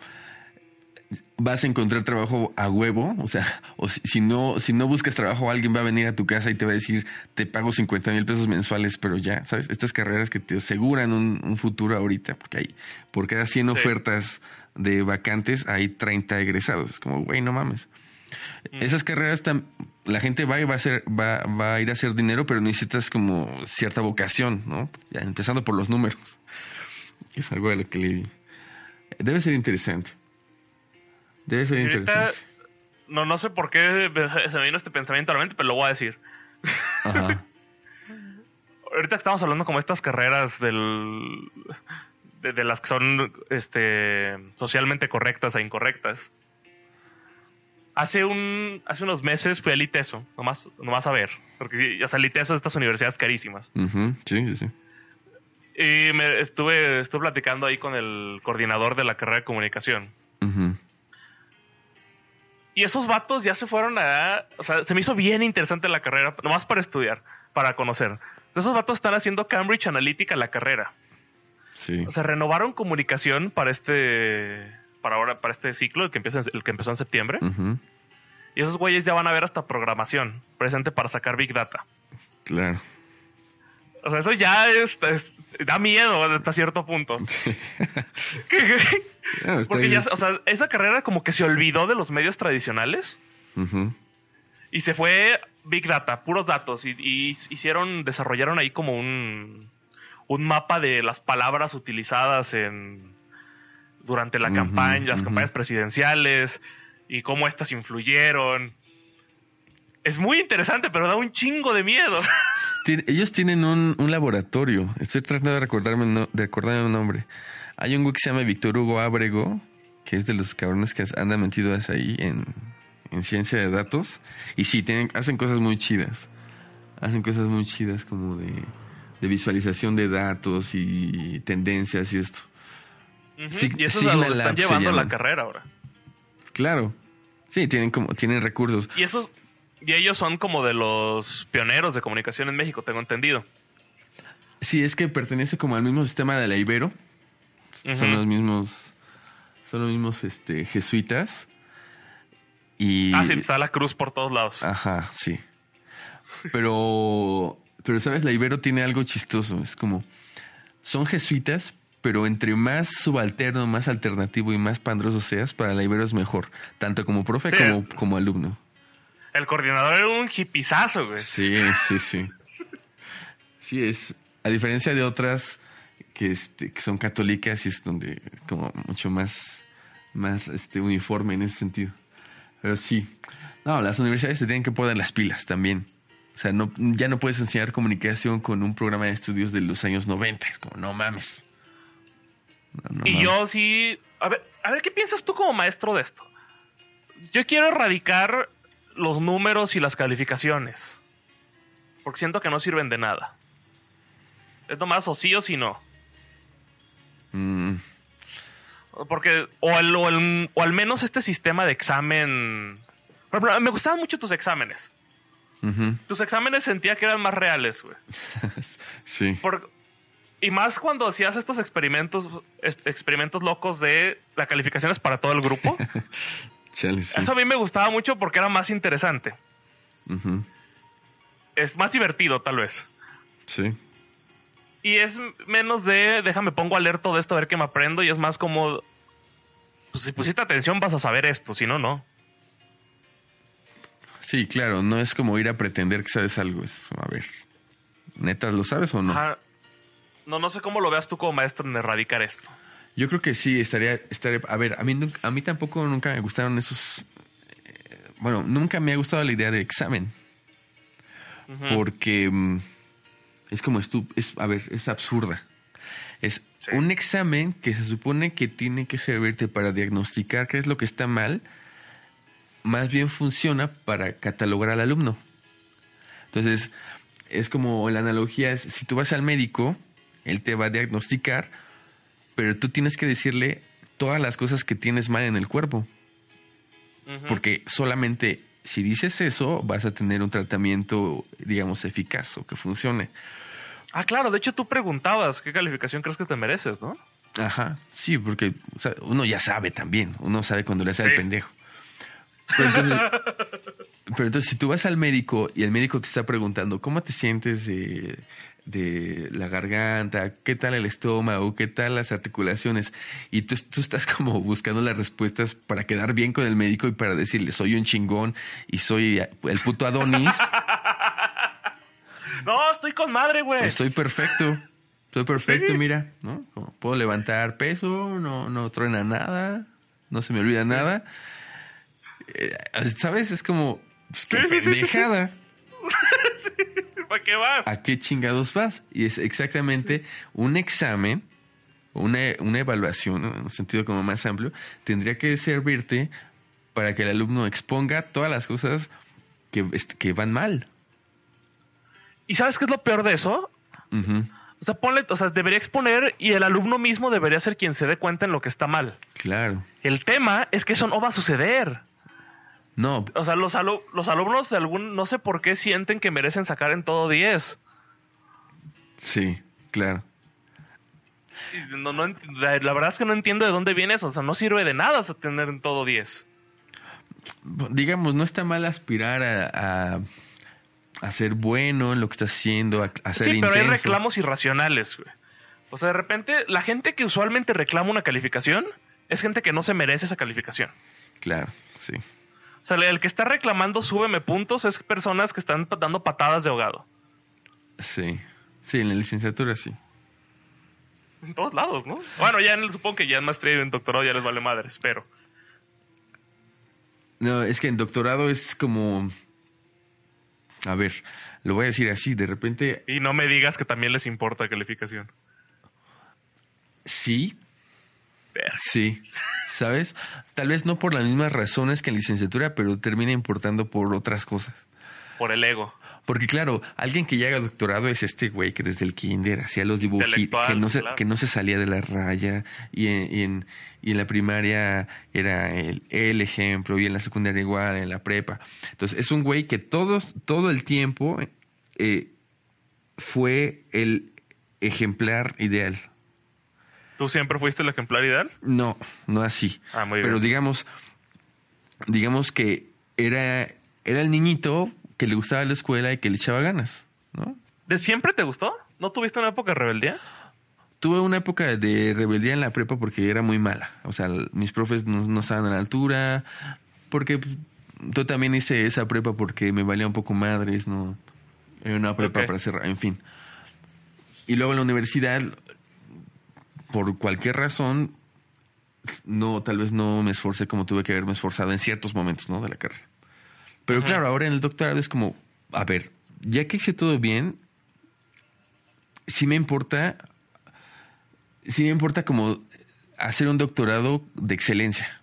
vas a encontrar trabajo a huevo, o sea, o si, no si no buscas trabajo, alguien va a venir a tu casa y te va a decir, te pago 50 mil pesos mensuales, pero ya, ¿sabes? Estas carreras que te aseguran un, futuro ahorita, porque hay, por cada 100 ofertas de vacantes hay 30 egresados, es como, güey, no mames. Mm. Esas carreras, la gente va y va a, hacer, va, va a ir a hacer dinero, pero necesitas como cierta vocación, ¿no? Ya, empezando por los números. Es algo de lo que le... Debe ser interesante. Debe ser interesante. No, no sé por qué se me vino este pensamiento a la mente, pero lo voy a decir. Ajá. Ahorita estamos hablando como estas carreras del, de, las que son este, socialmente correctas e incorrectas. Hace, un, hace unos meses fui al ITESO, nomás, nomás a ver. Porque ya o sea, el ITESO es estas universidades carísimas. Sí, sí, sí. Y me estuve, estuve platicando ahí con el coordinador de la carrera de comunicación. Y esos vatos ya se fueron a... O sea, se me hizo bien interesante la carrera, nomás para estudiar, para conocer. Esos vatos están haciendo Cambridge Analytica la carrera. Sí. O sea, renovaron comunicación para este... Para ahora, para este ciclo, el que, empieza, el que empezó en septiembre. Y esos güeyes ya van a ver hasta programación presente para sacar Big Data. Claro. O sea, eso ya es, da miedo hasta cierto punto. Porque ya, o sea, esa carrera como que se olvidó de los medios tradicionales y se fue Big Data, puros datos y, hicieron, desarrollaron ahí como un, un mapa de las palabras utilizadas en durante la campaña, las campañas presidenciales y cómo estas influyeron. Es muy interesante, pero da un chingo de miedo. ellos tienen un, laboratorio. Estoy tratando de recordarme, de recordarme un nombre. Hay un güey que se llama Víctor Hugo Abrego, que es de los cabrones que andan metidos ahí en, ciencia de datos. Y sí, tienen, hacen cosas muy chidas. Hacen cosas muy chidas como de de visualización de datos y tendencias y esto. Sig- y eso es lo están Lab llevando la carrera ahora. Claro. Sí, tienen como tienen recursos. Y esos y ellos son como de los pioneros de comunicación en México, tengo entendido. Sí, es que pertenece como al mismo sistema de la Ibero. Son los mismos son los mismos este jesuitas. Y Ah, sí, está la cruz por todos lados. Ajá, sí. Pero, pero sabes, la Ibero tiene algo chistoso. Es como, son jesuitas, pero entre más subalterno, más alternativo y más pandroso seas, para la Ibero es mejor. Tanto como profe Sí. como, como alumno. El coordinador era un hipizazo, güey. Sí, sí, sí. Sí, es, a diferencia de otras que, este, que son católicas y es donde como mucho más, más este, uniforme en ese sentido. Pero sí, no, las universidades se tienen que poner las pilas también. O sea, no, ya no puedes enseñar comunicación con un programa de estudios de los años 90. Es como, no mames. No, no y mames. yo sí. A ver, a ver, ¿qué piensas tú como maestro de esto? Yo quiero erradicar los números y las calificaciones. Porque siento que no sirven de nada. Es nomás o sí o sí no. Mm, Porque, o, el- o el- o al menos este sistema de examen. Por ejemplo, me gustaban mucho tus exámenes. Tus exámenes sentía que eran más reales, güey. sí. Por- y más cuando hacías estos experimentos, experimentos locos de la calificación es para todo el grupo. Chale, sí. Eso a mí me gustaba mucho porque era más interesante. Es más divertido, tal vez. Sí. Y es menos de, déjame pongo a leer todo esto, a ver qué me aprendo. Y es más como, pues si pusiste atención vas a saber esto, si no, no. Sí, claro, no es como ir a pretender que sabes algo, es, a ver, ¿neta lo sabes o no? Ajá. No, no sé cómo lo veas tú como maestro en erradicar esto. Yo creo que sí, estaría, estaría, a ver, a mí, a mí tampoco nunca me gustaron esos, eh, bueno, nunca me ha gustado la idea de examen, porque mm, es como estu es, a ver, es absurda. Es Sí. un examen que se supone que tiene que servirte para diagnosticar qué es lo que está mal, más bien funciona para catalogar al alumno. Entonces, es como la analogía es, si tú vas al médico, él te va a diagnosticar, pero tú tienes que decirle todas las cosas que tienes mal en el cuerpo, porque solamente si dices eso vas a tener un tratamiento, digamos, eficaz o que funcione. Ah, claro, de hecho tú preguntabas qué calificación crees que te mereces, ¿no? Ajá, sí, porque o sea, uno ya sabe también, uno sabe cuando le hace al Sí. pendejo. Pero entonces, pero entonces, si tú vas al médico y el médico te está preguntando cómo te sientes de la garganta, qué tal el estómago, qué tal las articulaciones, y tú, tú estás como buscando las respuestas para quedar bien con el médico y para decirle soy un chingón y soy el puto Adonis, No, estoy con madre, güey. estoy perfecto. Estoy perfecto, Sí. mira, ¿no? Como puedo levantar peso, no, no truena nada, no se me olvida nada. Eh, ¿Sabes? Es como, pues, qué pendejada. ¿Para qué vas? ¿A qué chingados vas? Y es exactamente un examen, una, una evaluación, en un sentido como más amplio, tendría que servirte para que el alumno exponga todas las cosas que, est- que van mal. ¿Y sabes qué es lo peor de eso? O sea, ponle, o sea, debería exponer y el alumno mismo debería ser quien se dé cuenta en lo que está mal. Claro. El tema es que eso no va a suceder. No, O sea, los, alu- los alumnos de algún, no sé por qué sienten que merecen sacar en todo 10. sí, claro. No, no la, la verdad es que no entiendo de dónde viene eso. O sea, no sirve de nada tener en todo 10. digamos, no está mal aspirar a, a, a ser bueno en lo que está haciendo, a, a ser Sí, pero hay reclamos irracionales, güey. O sea, de repente, la gente que usualmente reclama una calificación es gente que no se merece esa calificación. Claro, sí. O sea, el que está reclamando súbeme puntos es personas que están dando patadas de ahogado. Sí. Sí, en la licenciatura sí. En todos lados, ¿no? Bueno, ya en, supongo que ya en maestría y en doctorado ya les vale madres, pero... No, es que en doctorado es como... A ver, lo voy a decir así, de repente Y no me digas que también les importa calificación. sí, Verga. sí, ¿sabes? Tal vez no por las mismas razones que en licenciatura, pero termina importando por otras cosas. por el ego. Porque claro, alguien que ya haga doctorado es este güey que desde el kinder hacía los dibujitos, que no se, claro. que no se salía de la raya y en, y en, y en la primaria era el, el ejemplo y en la secundaria igual, en la prepa. Entonces es un güey que todos, todo el tiempo eh, fue el ejemplar ideal. ¿Tú siempre fuiste el ejemplar ideal? No, no así. Ah, muy Pero bien. digamos, digamos que era, era el niñito que le gustaba la escuela y que le echaba ganas, ¿no? ¿De siempre te gustó? ¿No tuviste una época de rebeldía? Tuve una época de rebeldía en la prepa porque era muy mala. O sea, mis profes no, no estaban a la altura. Porque yo también hice esa prepa porque me valía un poco madres, ¿no? Era una prepa para cerrar, en fin. Y luego en la universidad, por cualquier razón, no, tal vez no me esforcé como tuve que haberme esforzado en ciertos momentos, ¿no? De la carrera. Pero claro, ahora en el doctorado es como, a ver, ya que hice todo bien, sí me importa, sí me importa como hacer un doctorado de excelencia.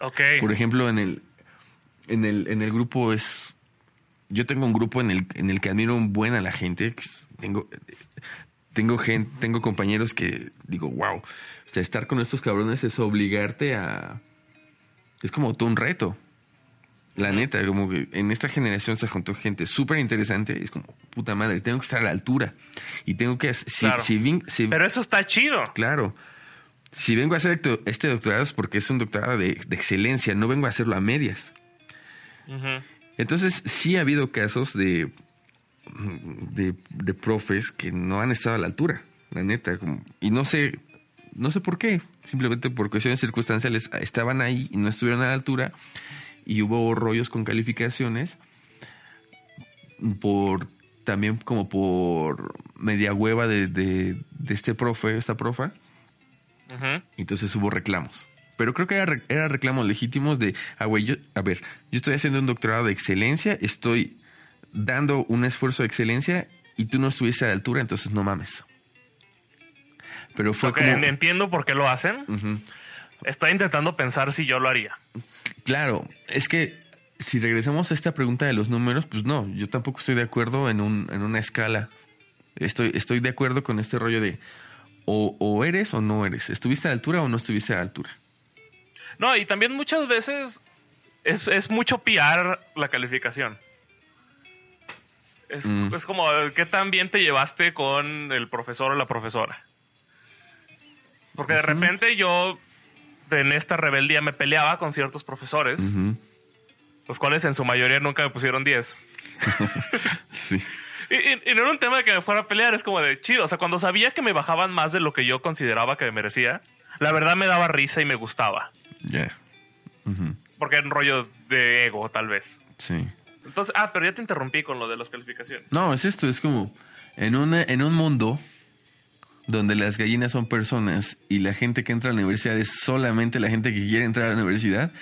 Ok. Por ejemplo, en el, en el, en el grupo es, yo tengo un grupo en el, en el que admiro un buen a la gente. Tengo, tengo gente, tengo compañeros que digo, wow, o sea, estar con estos cabrones es obligarte a, es como todo un reto. La neta, como que en esta generación se juntó gente súper interesante es como, puta madre, tengo que estar a la altura. Y tengo que, si, Claro. si, vin- si- Pero eso está chido. Claro. Si vengo a hacer este doctorado es porque es un doctorado de, de excelencia, no vengo a hacerlo a medias. Entonces, sí ha habido casos de, de, de profes que no han estado a la altura, la neta. como- y no sé, no sé por qué. Simplemente por cuestiones circunstanciales estaban ahí y no estuvieron a la altura. Y hubo rollos con calificaciones. Por también como por media hueva de, de, de este profe, esta profa. Entonces hubo reclamos. Pero creo que era, era reclamos legítimos de, ah, güey, yo, a ver, yo estoy haciendo un doctorado de excelencia, estoy dando un esfuerzo de excelencia y tú no estuviste a la altura, entonces no mames. Pero fue Ok, como... en- Entiendo por qué lo hacen. Estoy intentando pensar si yo lo haría. Claro, es que si regresamos a esta pregunta de los números, pues no, yo tampoco estoy de acuerdo en, un, en una escala. Estoy, estoy de acuerdo con este rollo de o, o eres o no eres. ¿Estuviste a la altura o no estuviste a la altura? No, y también muchas veces es, es mucho piar la calificación. Es, Mm. es como qué tan bien te llevaste con el profesor o la profesora. Porque de repente yo en esta rebeldía me peleaba con ciertos profesores, los cuales en su mayoría nunca me pusieron 10. Sí. Y, y- y no era un tema de que me fuera a pelear, es como de chido. O sea, cuando sabía que me bajaban más de lo que yo consideraba que me merecía, la verdad me daba risa y me gustaba. Ujú. Porque era un rollo de ego, tal vez. Sí. Entonces, ah, pero ya te interrumpí con lo de las calificaciones. No, es esto, es como en, una, en un mundo donde las gallinas son personas y la gente que entra a la universidad es solamente la gente que quiere entrar a la universidad,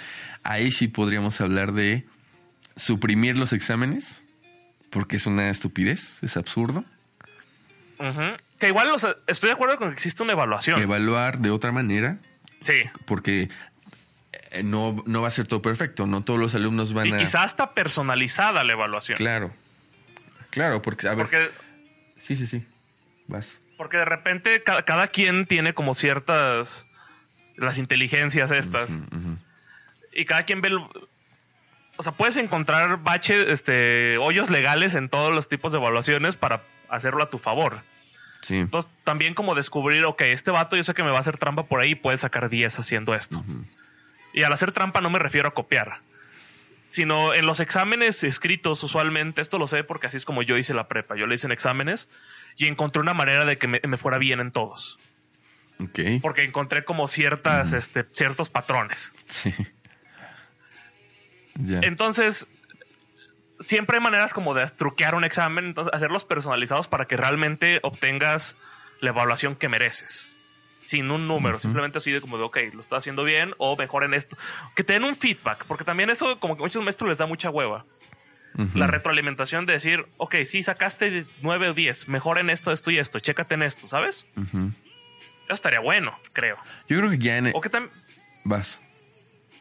ahí sí podríamos hablar de suprimir los exámenes, porque es una estupidez, es absurdo. Que igual, estoy de acuerdo con que existe una evaluación. Evaluar de otra manera, sí. porque no, no va a ser todo perfecto, no todos los alumnos van Y a... quizás hasta personalizada la evaluación. Claro, claro, porque, a ver, Porque, sí, sí, sí, vas. porque de repente ca- cada quien tiene como ciertas... Las inteligencias estas. Y cada quien ve el- o sea puedes encontrar baches este hoyos legales en todos los tipos de evaluaciones para hacerlo a tu favor Sí. entonces también como descubrir ok este vato yo sé que me va a hacer trampa por ahí puede sacar 10 haciendo esto. Y al hacer trampa no me refiero a copiar sino en los exámenes escritos usualmente esto lo sé porque así es como yo hice la prepa yo le hice en exámenes y encontré una manera de que me, me fuera bien en todos. Porque encontré como ciertas este ciertos patrones. Sí. Entonces, siempre hay maneras como de truquear un examen, entonces hacerlos personalizados para que realmente obtengas la evaluación que mereces. Sin un número, simplemente así de como de, ok, lo estás haciendo bien o mejor en esto. Que te den un feedback, porque también eso como que a muchos maestros les da mucha hueva. La retroalimentación de decir, ok, sí, sacaste 9 o 10, mejor en esto, esto y esto, chécate en esto, ¿sabes? Ujú. Eso estaría bueno, creo. Yo creo que ya en... O que también... Vas.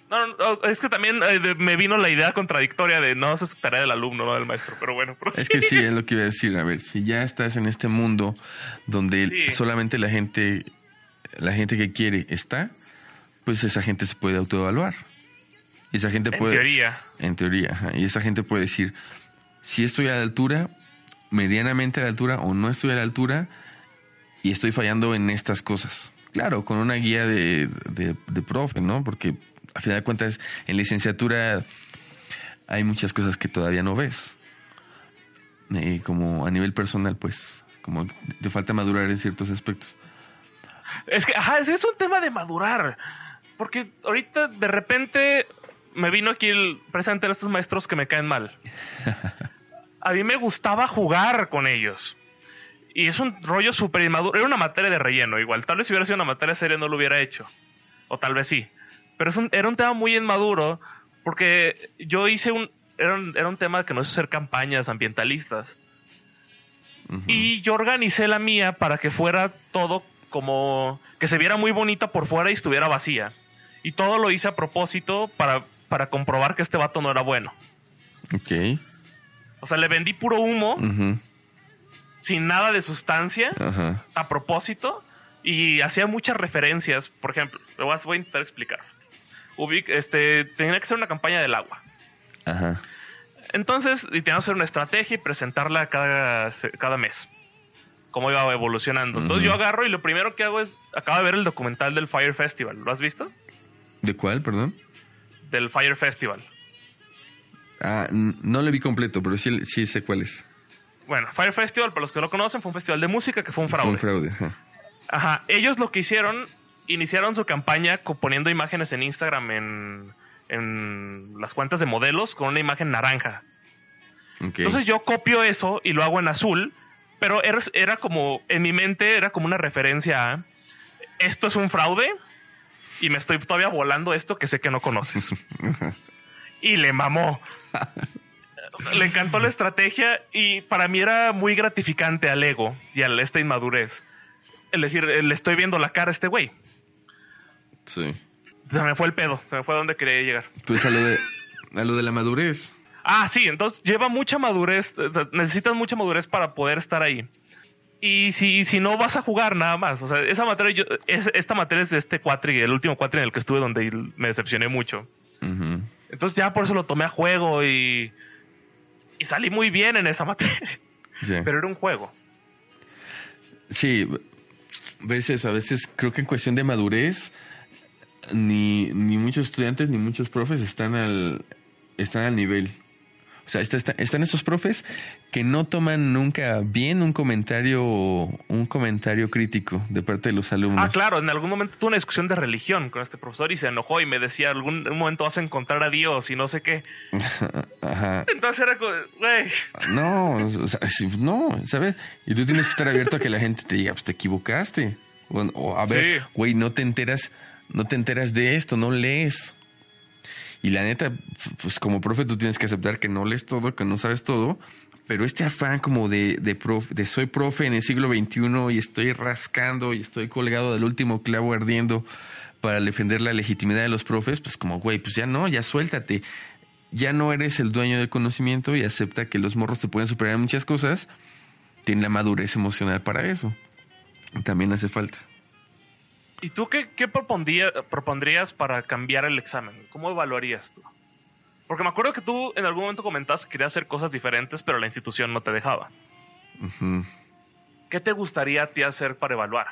No, no, es que también eh, me vino la idea contradictoria de no, eso es tarea del alumno, no del maestro. Pero bueno, Es que sí, es lo que iba a decir. A ver, si ya estás en este mundo donde Sí. solamente la gente, la gente que quiere está, pues esa gente se puede autoevaluar. Y esa gente En puede. teoría. En teoría, ajá. Y esa gente puede decir, si estoy a la altura, medianamente a la altura o no estoy a la altura y estoy fallando en estas cosas. Claro, con una guía de, de, de profe, ¿no? Porque a final de cuentas en licenciatura hay muchas cosas que todavía no ves. Eh, como a nivel personal, pues, como te falta madurar en ciertos aspectos. Es que, ajá, es, es un tema de madurar. Porque ahorita de repente me vino aquí el presente de estos maestros que me caen mal. A mí me gustaba jugar con ellos. Y es un rollo súper inmaduro. Era una materia de relleno, igual. Tal vez si hubiera sido una materia seria no lo hubiera hecho. O tal vez sí. Pero es un- era un tema muy inmaduro porque yo hice un... Era un, era un tema que nos hizo hacer campañas ambientalistas. Y yo organicé la mía para que fuera todo como que se viera muy bonita por fuera y estuviera vacía. Y todo lo hice a propósito para, para comprobar que este vato no era bueno. Ok. O sea, le vendí puro humo, sin nada de sustancia, a propósito, y hacía muchas referencias. Por ejemplo, lo voy a, voy a intentar explicar. Ubic- este, tenía que ser una campaña del agua. Ajá. Entonces, y teníamos que hacer una estrategia y presentarla cada, cada mes. Cómo iba evolucionando. Entonces yo agarro y lo primero que hago es, acabo de ver el documental del Fire Festival. ¿Lo has visto? ¿De cuál, perdón? Del Fire Festival. Ah, no lo vi completo, pero sí, sí sé cuál es. Bueno, Fire Festival, para los que no lo conocen, fue un festival de música que fue un Fue fraude. Un fraude. ajá. Ajá, ellos lo que hicieron, iniciaron su campaña poniendo imágenes en Instagram en, en las cuentas de modelos con una imagen naranja. Entonces yo copio eso y lo hago en azul, pero era, era como, en mi mente era como una referencia a, esto es un fraude y me estoy todavía volando esto que sé que no conoces. y le mamó. le encantó la estrategia y para mí era muy gratificante al ego y a esta inmadurez. Es decir, le estoy viendo la cara a este güey. Sí. Se me fue el pedo, se me fue a donde quería llegar. Pues a lo de, a lo de la madurez. Ah, sí, entonces lleva mucha madurez, sea, necesitas mucha madurez para poder estar ahí. Y si, si no vas a jugar nada más, o sea, esa materia, yo, es- esta materia es de este cuatri, el último cuatri en el que estuve donde me decepcioné mucho. Entonces ya por eso lo tomé a juego y, y salí muy bien en esa materia. Sí. Pero era un juego. Sí, ves eso, a veces creo que en cuestión de madurez, ni, ni muchos estudiantes ni muchos profes están al, están al nivel. O sea, está- está- están estos profes que no toman nunca bien un comentario, un comentario crítico de parte de los alumnos. Ah, claro, en algún momento tuve una discusión de religión con este profesor y se enojó y me decía, algún momento vas a encontrar a Dios y no sé qué. Ajá. Entonces era güey, No, o sea, no, ¿sabes? Y tú tienes que estar abierto a que la gente te diga, pues te equivocaste. O, o, a ver, Sí. güey, no te enteras, no te enteras de esto, no lees. Y la neta, pues como profe tú tienes que aceptar que no lees todo, que no sabes todo, pero este afán como de, de, profe, de soy profe en el siglo XXI y estoy rascando y estoy colgado del último clavo ardiendo para defender la legitimidad de los profes, pues como, güey, pues ya no, ya suéltate. Ya no eres el dueño del conocimiento y acepta que los morros te pueden superar en muchas cosas. Tiene la madurez emocional para eso. También hace falta. ¿Y tú qué, qué propondría- propondrías para cambiar el examen? ¿Cómo evaluarías tú? Porque me acuerdo que tú en algún momento comentaste que querías hacer cosas diferentes, pero la institución no te dejaba. ¿Qué te gustaría a ti hacer para evaluar?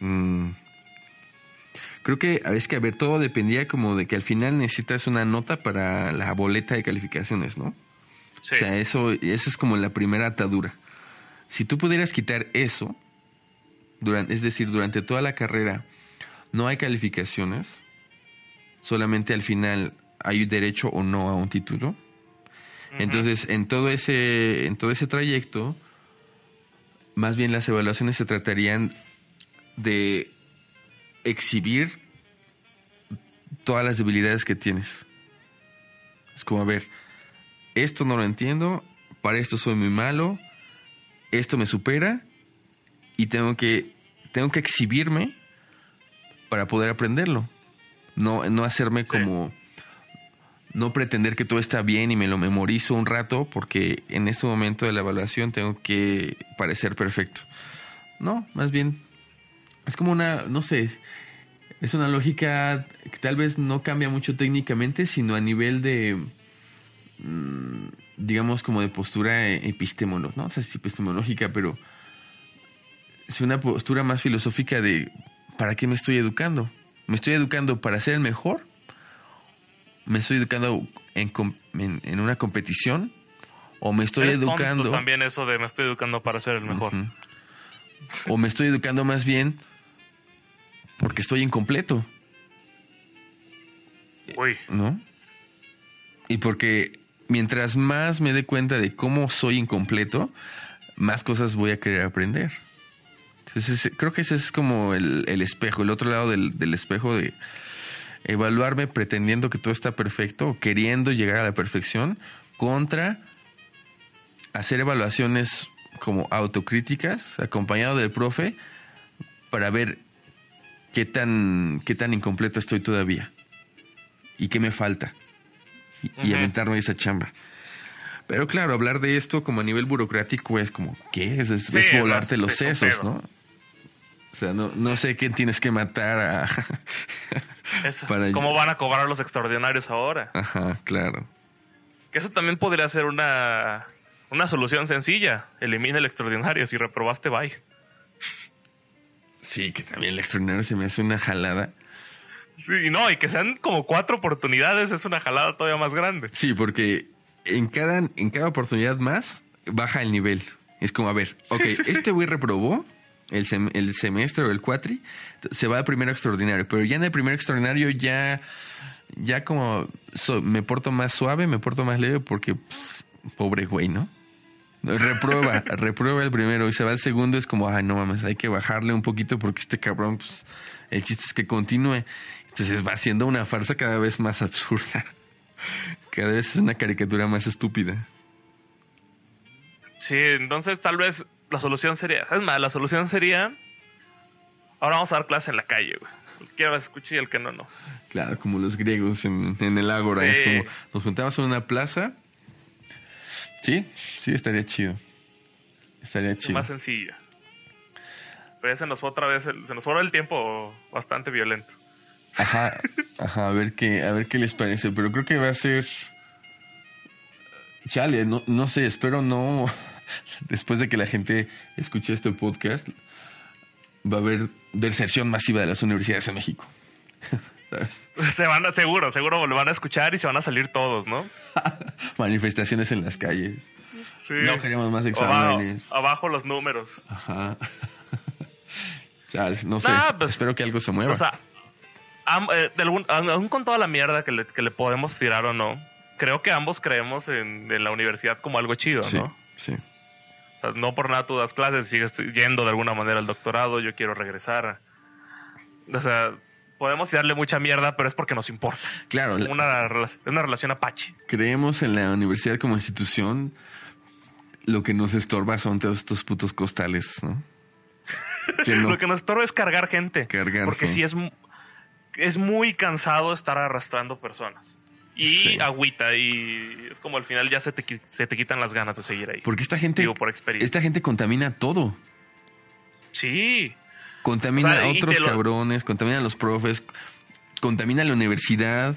Mm. Creo que a veces que a ver todo dependía como de que al final necesitas una nota para la boleta de calificaciones, ¿no? Sí. O sea, eso, eso es como la primera atadura. Si tú pudieras quitar eso, durante, es decir, durante toda la carrera no hay calificaciones, solamente al final hay derecho o no a un título. Entonces, en todo ese, en todo ese trayecto, más bien las evaluaciones se tratarían de exhibir todas las debilidades que tienes. Es como, a ver, esto no lo entiendo, para esto soy muy malo, esto me supera y tengo que, tengo que exhibirme para poder aprenderlo. No, no hacerme como no pretender que todo está bien y me lo memorizo un rato porque en este momento de la evaluación tengo que parecer perfecto. No, más bien es como una, no sé, es una lógica que tal vez no cambia mucho técnicamente, sino a nivel de, mm, digamos, como de postura epistemológica, no sé si epistemológica, pero es una postura más filosófica de, ¿para qué me estoy educando? ¿Me estoy educando para ser el mejor? ¿Me estoy educando en, en, una competición? ¿O me estoy educando... también eso de me estoy educando para ser el mejor. O me estoy educando más bien porque estoy incompleto. Uy. ¿No? Y porque mientras más me dé cuenta de cómo soy incompleto, más cosas voy a querer aprender. Entonces, creo que ese es como el, espejo, el otro lado del, del, espejo de evaluarme pretendiendo que todo está perfecto o queriendo llegar a la perfección contra hacer evaluaciones como autocríticas acompañado del profe para ver qué tan, qué tan incompleto estoy todavía y qué me falta y, aventarme esa chamba. Pero claro, hablar de esto como a nivel burocrático es como, ¿qué? Es, es, volarte los sesos, ¿no? O sea, no, no sé quién tienes que matar a... ¿Cómo van a cobrar los extraordinarios ahora? Ajá, claro. Que eso también podría ser una, una solución sencilla. Elimina el extraordinario. Si reprobaste, bye. Sí, que también el extraordinario se me hace una jalada. Sí, no, y que sean como cuatro oportunidades es una jalada todavía más grande. Sí, porque en cada, en cada oportunidad más baja el nivel. Es como, a ver, ok, este güey reprobó el, el, semestre o el cuatri, se va al primero extraordinario, pero ya en el primero extraordinario ya, ya como me porto más suave, me porto más leve porque, pobre güey, ¿no? Reprueba, reprueba el primero y se va al segundo. Es como, ay, no mames, hay que bajarle un poquito porque este cabrón, pues, el chiste es que continúe. Entonces va siendo una farsa cada vez más absurda. Cada vez es una caricatura más estúpida. Sí, entonces tal vez la solución sería, es más, la solución sería, ahora vamos a dar clase en la calle, güey. El que quiera escuche y el que no, no. Claro, como los griegos en, el ágora. Es como, nos juntamos en una plaza Sí, sí, estaría chido. Estaría chido. Más sencilla. Pero ya se nos fue otra vez, el, se nos fue el tiempo bastante violento. Ajá, ajá, a ver qué, a ver qué les parece. Pero creo que va a ser. Chale, no, no sé, espero no. Después de que la gente escuche este podcast, va a haber deserción masiva de las universidades en México. Se van a, seguro, seguro lo van a escuchar y se van a salir todos, ¿no? Manifestaciones en las calles. No queremos más exámenes. Abajo, los números. Ajá. no sé. Pues, espero que algo se mueva. O sea, eh, aún con toda la mierda que le, que le, podemos tirar o no, creo que ambos creemos en, la universidad como algo chido, ¿no? Sí. Sea, no por nada tú das clases, sigues yendo de alguna manera al doctorado, yo quiero regresar. O sea, podemos darle mucha mierda, pero es porque nos importa. Claro. Es una, una relación apache. Creemos en la universidad como institución. Lo que nos estorba son todos estos putos costales, ¿no? lo que nos estorba es cargar gente. Cargar porque sí es, es muy cansado estar arrastrando personas. Y agüita, y es como al final ya se te, se te quitan las ganas de seguir ahí. Porque esta gente, por experiencia. esta gente contamina todo. Sí. Contamina a otros cabrones, contamina a los profes, contamina a la universidad.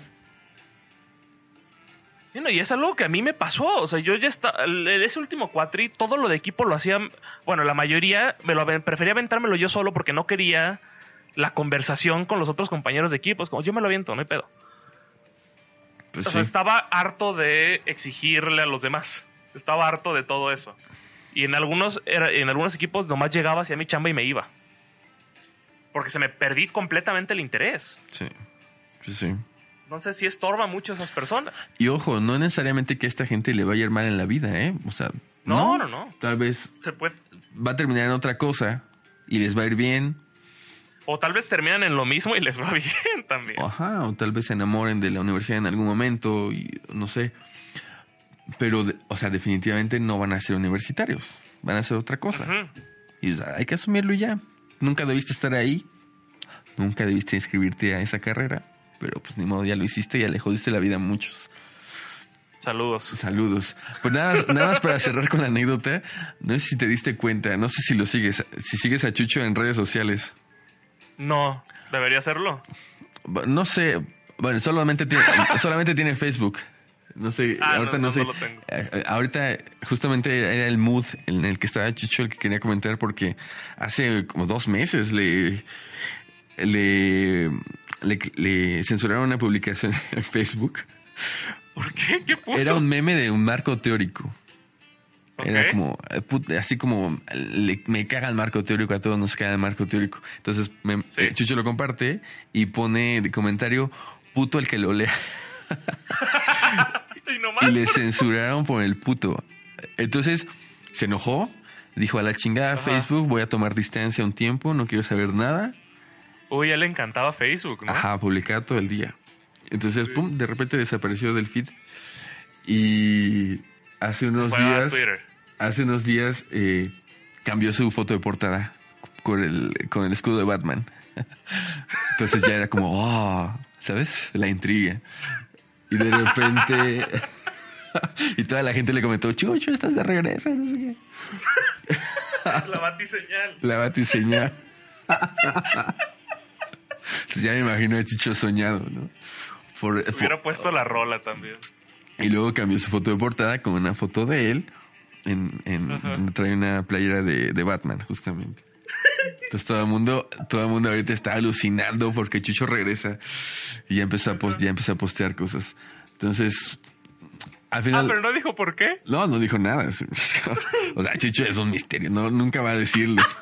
Sí, y es algo que a mí me pasó. O sea, yo ya estaba. Ese último cuatri, todo lo de equipo lo hacía. Bueno, la mayoría me lo prefería aventármelo yo solo porque no quería la conversación con los otros compañeros de equipo. Es como, yo me lo aviento, no hay pedo. Pues o sea, estaba harto de exigirle a los demás. Estaba harto de todo eso. Y en algunos, en algunos equipos nomás llegaba hacia mi chamba y me iba porque se me perdí completamente el interés. Sí, sí, sí. Entonces sí estorba mucho a esas personas. Y ojo, no necesariamente que a esta gente le vaya a ir mal en la vida, ¿eh? O sea, no, no, no. Tal vez se puede... va a terminar en otra cosa y les va a ir bien. O tal vez terminan en lo mismo y les va bien también. Ajá, o tal vez se enamoren de la universidad en algún momento y no sé. Pero, o sea, definitivamente no van a ser universitarios. Van a ser otra cosa. Y o sea, hay que asumirlo ya nunca debiste estar ahí, nunca debiste inscribirte a esa carrera, pero pues ni modo, ya lo hiciste, ya le jodiste la vida a muchos. Saludos. Saludos. Pues nada, más- nada más para cerrar con la anécdota, no sé si te diste cuenta, no sé si lo sigues, si sigues a Chucho en redes sociales. No, debería hacerlo. No sé, bueno, solamente tiene, solamente tiene Facebook. No sé, Ah, ahorita no, no, no, sé. no lo tengo. Eh, eh, Ahorita justamente era el mood en el que estaba Chucho el que quería comentar porque hace como dos meses le le, le, le censuraron una publicación en Facebook. ¿Por qué? ¿Qué puso? Era un meme de un marco teórico. Era como, eh, así como, le- me caga el marco teórico, a todos nos caga el marco teórico. Entonces, me- Sí. eh, Chucho lo comparte y pone de comentario, puto el que lo lea. Y le censuraron por el puto. Entonces, se enojó, dijo a la chingada Ajá. Facebook, voy a tomar distancia un tiempo, no quiero saber nada. Uy, a él le encantaba Facebook, ¿no? Ajá, publicar todo el día. Entonces, pum, de repente desapareció del feed. Y hace unos Fue a días, Twitter. Hace unos días eh, cambió su foto de portada con el, con el escudo de Batman. Entonces ya era como, oh, ¿sabes? La intriga. Y de repente, y toda la gente le comentó, Chucho, estás de regreso, no sé qué. La batiseñal. La batiseñal. Entonces ya me imagino a Chicho soñado, ¿no? Por, Hubiera puesto la rola también. Y luego cambió su foto de portada con una foto de él en, en trae una playera de, de Batman, justamente. Entonces todo el mundo, todo el mundo ahorita está alucinando porque Chucho regresa y ya empezó a post, ya empezó a postear cosas. Entonces, al Ah, final. pero no dijo por qué. No, no dijo nada. O sea, Chucho es un misterio, no, nunca va a decirlo.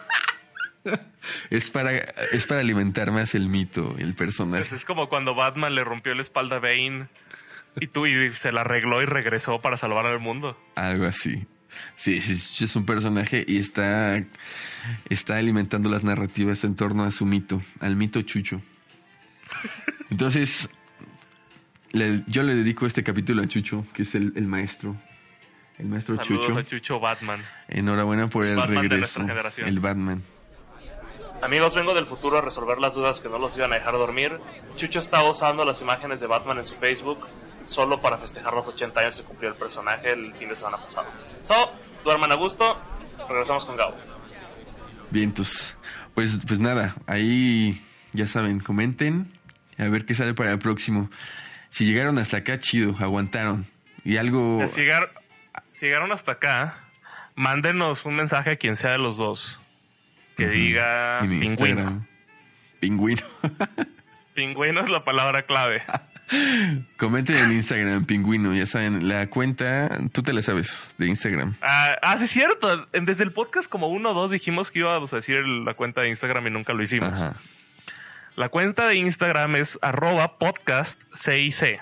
Es para, es para alimentar más el mito, el personaje. Pues es como cuando Batman le rompió la espalda a Bane y tú y se la arregló y regresó para salvar al mundo. Algo así. Sí, sí, es un personaje y está, está alimentando las narrativas en torno a su mito, al mito Chucho. Entonces, le- yo le dedico este capítulo a Chucho, que es el, el maestro. El maestro Saludos Chucho. a Chucho Batman. Enhorabuena por el Batman de regreso. generación. El Batman. Amigos, vengo del futuro a resolver las dudas que no los iban a dejar dormir. Chucho estaba usando las imágenes de Batman en su Facebook solo para festejar los 80 años que cumplió el personaje el fin de semana pasado. So, duerman a gusto. Regresamos con Gabo. Vientos. Pues, pues nada, ahí ya saben, comenten a ver qué sale para el próximo. Si llegaron hasta acá, chido, aguantaron. Y algo... Si, llegar- si llegaron hasta acá, mándenos un mensaje a quien sea de los dos. Que diga pingüino. Pingüino. Pingüino es la palabra clave. Comenten en Instagram, pingüino. Ya saben, la cuenta, tú te la sabes, de Instagram. Ah, ah, sí, es cierto. Desde el podcast como uno o dos dijimos que íbamos a decir la cuenta de Instagram y nunca lo hicimos. Ajá. La cuenta de Instagram es arroba podcast CIC.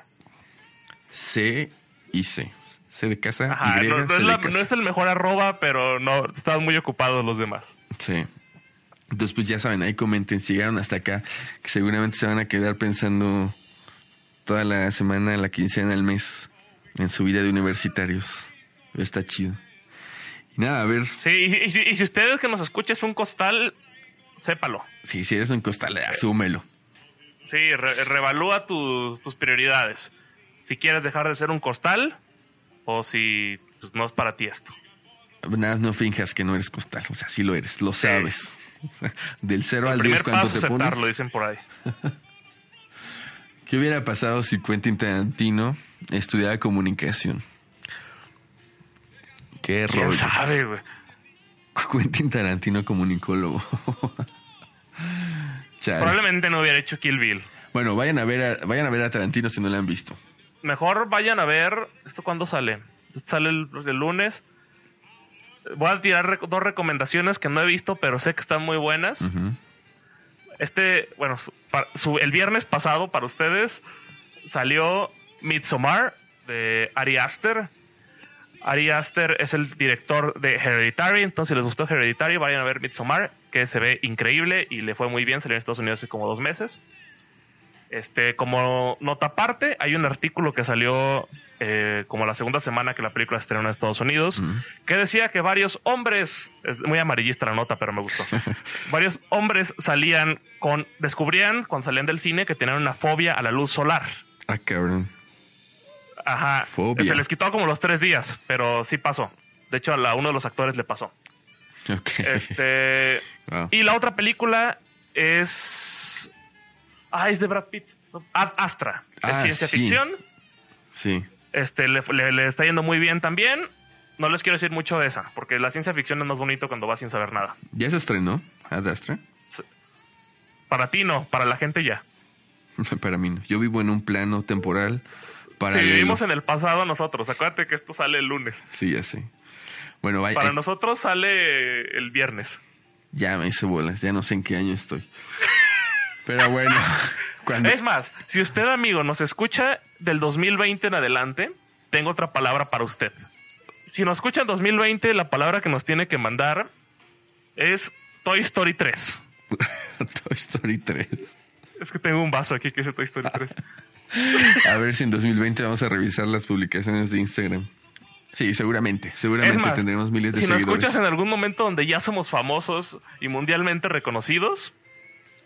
C y C. C de casa, Ajá, Y, no, no C es de la- casa. no es el mejor arroba, pero no estaban muy ocupados los demás. Sí. Entonces, pues ya saben, ahí comenten si llegaron hasta acá, que seguramente se van a quedar pensando toda la semana, la quincena, el mes, en su vida de universitarios. Pero está chido. Y nada, a ver, Sí, y, y si- y si ustedes que nos escuchan es un costal, sépalo. si, si eres un costal, asúmelo. Sí, re- revalúa tus, tus prioridades. Si quieres dejar de ser un costal o si pues, no es para ti esto. Nada, no finjas que no eres costal, o sea, sí lo eres, lo sabes. Del 0 El al primer 10, ¿cuánto te pones? aceptarlo, dicen por ahí. ¿Qué hubiera pasado si Quentin Tarantino estudiaba comunicación? Qué ¿Quién rollo. sabe, güey? Quentin Tarantino comunicólogo. Probablemente no hubiera hecho Kill Bill. Bueno, vayan a ver a, vayan a ver a Tarantino si no lo han visto. Mejor vayan a ver. ¿Esto cuándo sale? Sale el, el lunes. Voy a tirar rec- dos recomendaciones que no he visto, pero sé que están muy buenas. Este, bueno, su- el viernes pasado para ustedes salió Midsommar de Ari Aster. Ari Aster es el director de Hereditary, entonces si les gustó Hereditary, vayan a ver Midsommar, que se ve increíble y le fue muy bien, salió en Estados Unidos hace como dos meses. Este, como nota aparte, hay un artículo que salió eh, como la segunda semana que la película estrenó en Estados Unidos, Mm. que decía que varios hombres, es muy amarillista la nota, pero me gustó, varios hombres salían con, descubrían cuando salían del cine que tenían una fobia a la luz solar. Ah, cabrón. Ajá. Fobia. Se les quitó como los tres días, pero sí pasó. De hecho, a uno de los actores le pasó. Ok. Este, Wow. y la otra película es. Ah, es de Brad Pitt. Ad Astra. Es Ah, ciencia sí. ficción. Sí. Este, le, le- le está yendo muy bien también. No les quiero decir mucho de esa, porque la ciencia ficción es más bonito cuando vas sin saber nada. ¿Ya se estrenó? Ad Astra? Para ti no, para la gente ya. Para mí no. Yo vivo en un plano temporal Si para vivimos en el pasado nosotros, acuérdate que esto sale el lunes. Sí, ya sé. Bueno, vaya, Para ay, nosotros sale el viernes. ya me hice bolas. Ya no sé en qué año estoy. Pero bueno, cuando... Es más, si usted, amigo, nos escucha del 2020 en adelante, tengo otra palabra para usted. Si nos escucha en 2020, la palabra que nos tiene que mandar es Toy Story 3. Toy Story 3. Es que tengo un vaso aquí que dice Toy Story 3. A ver si en 2020 vamos a revisar las publicaciones de Instagram. Sí, seguramente. Seguramente más, tendremos miles de si nos seguidores. escuchas en algún momento donde ya somos famosos y mundialmente reconocidos,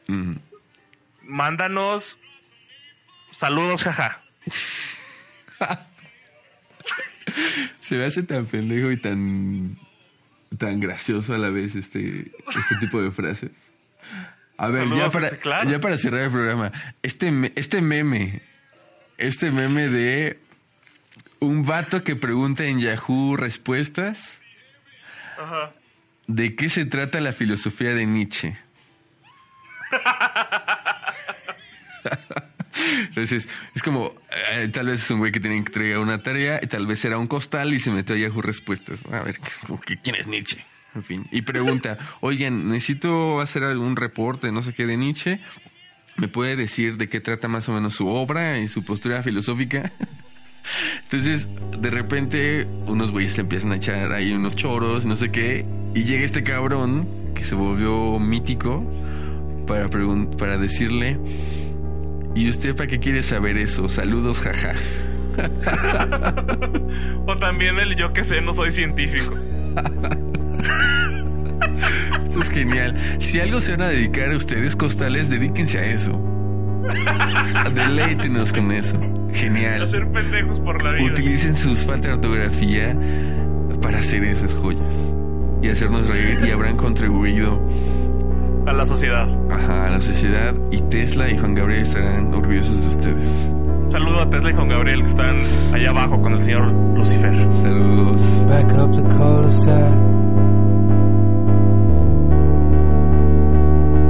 Mm. Mándanos saludos, jaja. Se me hace tan pendejo y tan tan gracioso a la vez este este tipo de frases. A ver, ya para, claro. ya para cerrar el programa, este este meme, este meme de un vato que pregunta en Yahoo respuestas Ajá. de qué se trata la filosofía de Nietzsche. Entonces, es como, eh, tal vez es un güey que tiene que entregar una tarea, tal vez era un costal y se metió a Yahoo Respuestas. A ver, ¿quién es Nietzsche? En fin, y pregunta, oigan, necesito hacer algún reporte, no sé qué, de Nietzsche. ¿Me puede decir de qué trata más o menos su obra y su postura filosófica? Entonces, de repente, unos güeyes le empiezan a echar ahí unos choros, no sé qué, y llega este cabrón que se volvió mítico para, para decirle, ¿y usted para qué quiere saber eso? Saludos, jaja. O también el yo que sé, no soy científico. Esto es genial. Si algo se van a dedicar a ustedes, costales, dedíquense a eso. Deleítenos con eso. Genial. Hacer pendejos por la vida. Utilicen sus falta de ortografía para hacer esas joyas y hacernos reír y habrán contribuido a la sociedad. Ajá, a la sociedad. Y Tesla y Juan Gabriel estarán orgullosos de ustedes. Saludo a Tesla y Juan Gabriel que están allá abajo con el señor Lucifer. Saludos. Back up the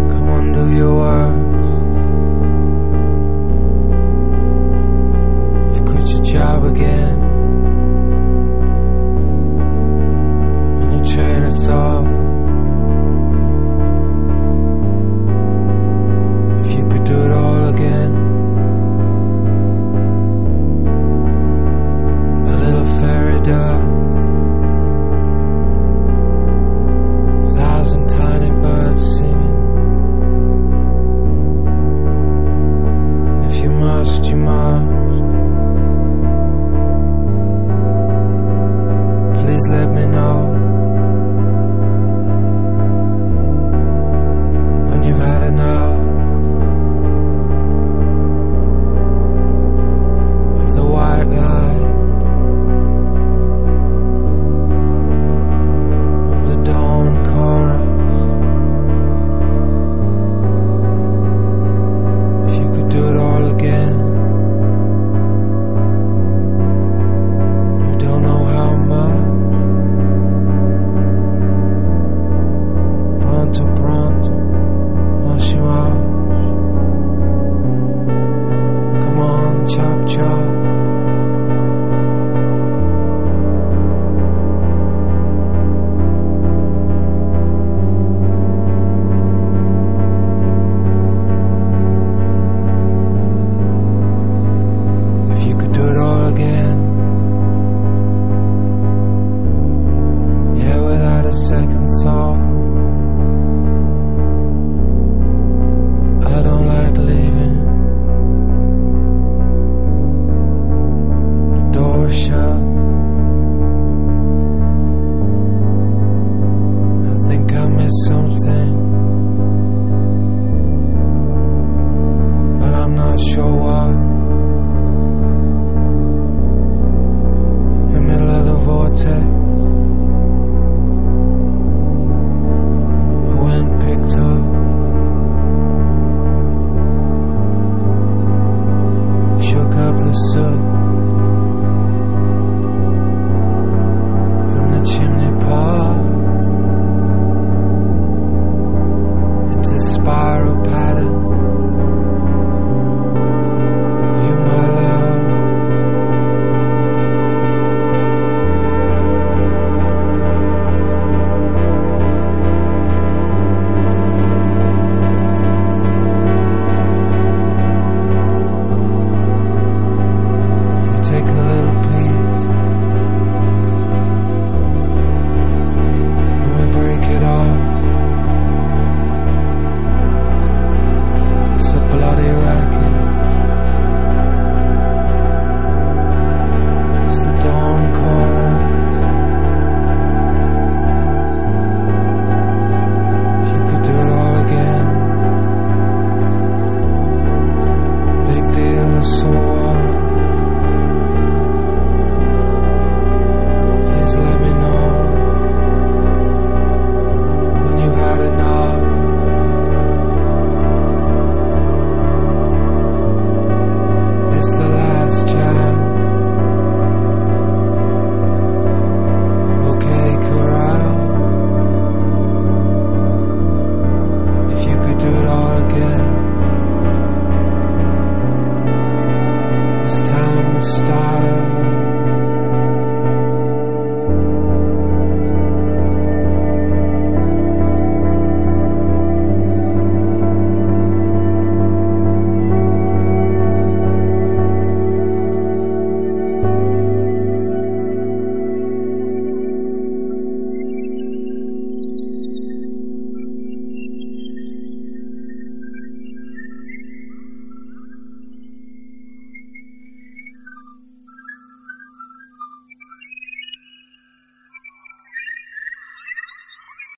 Come on, do your work.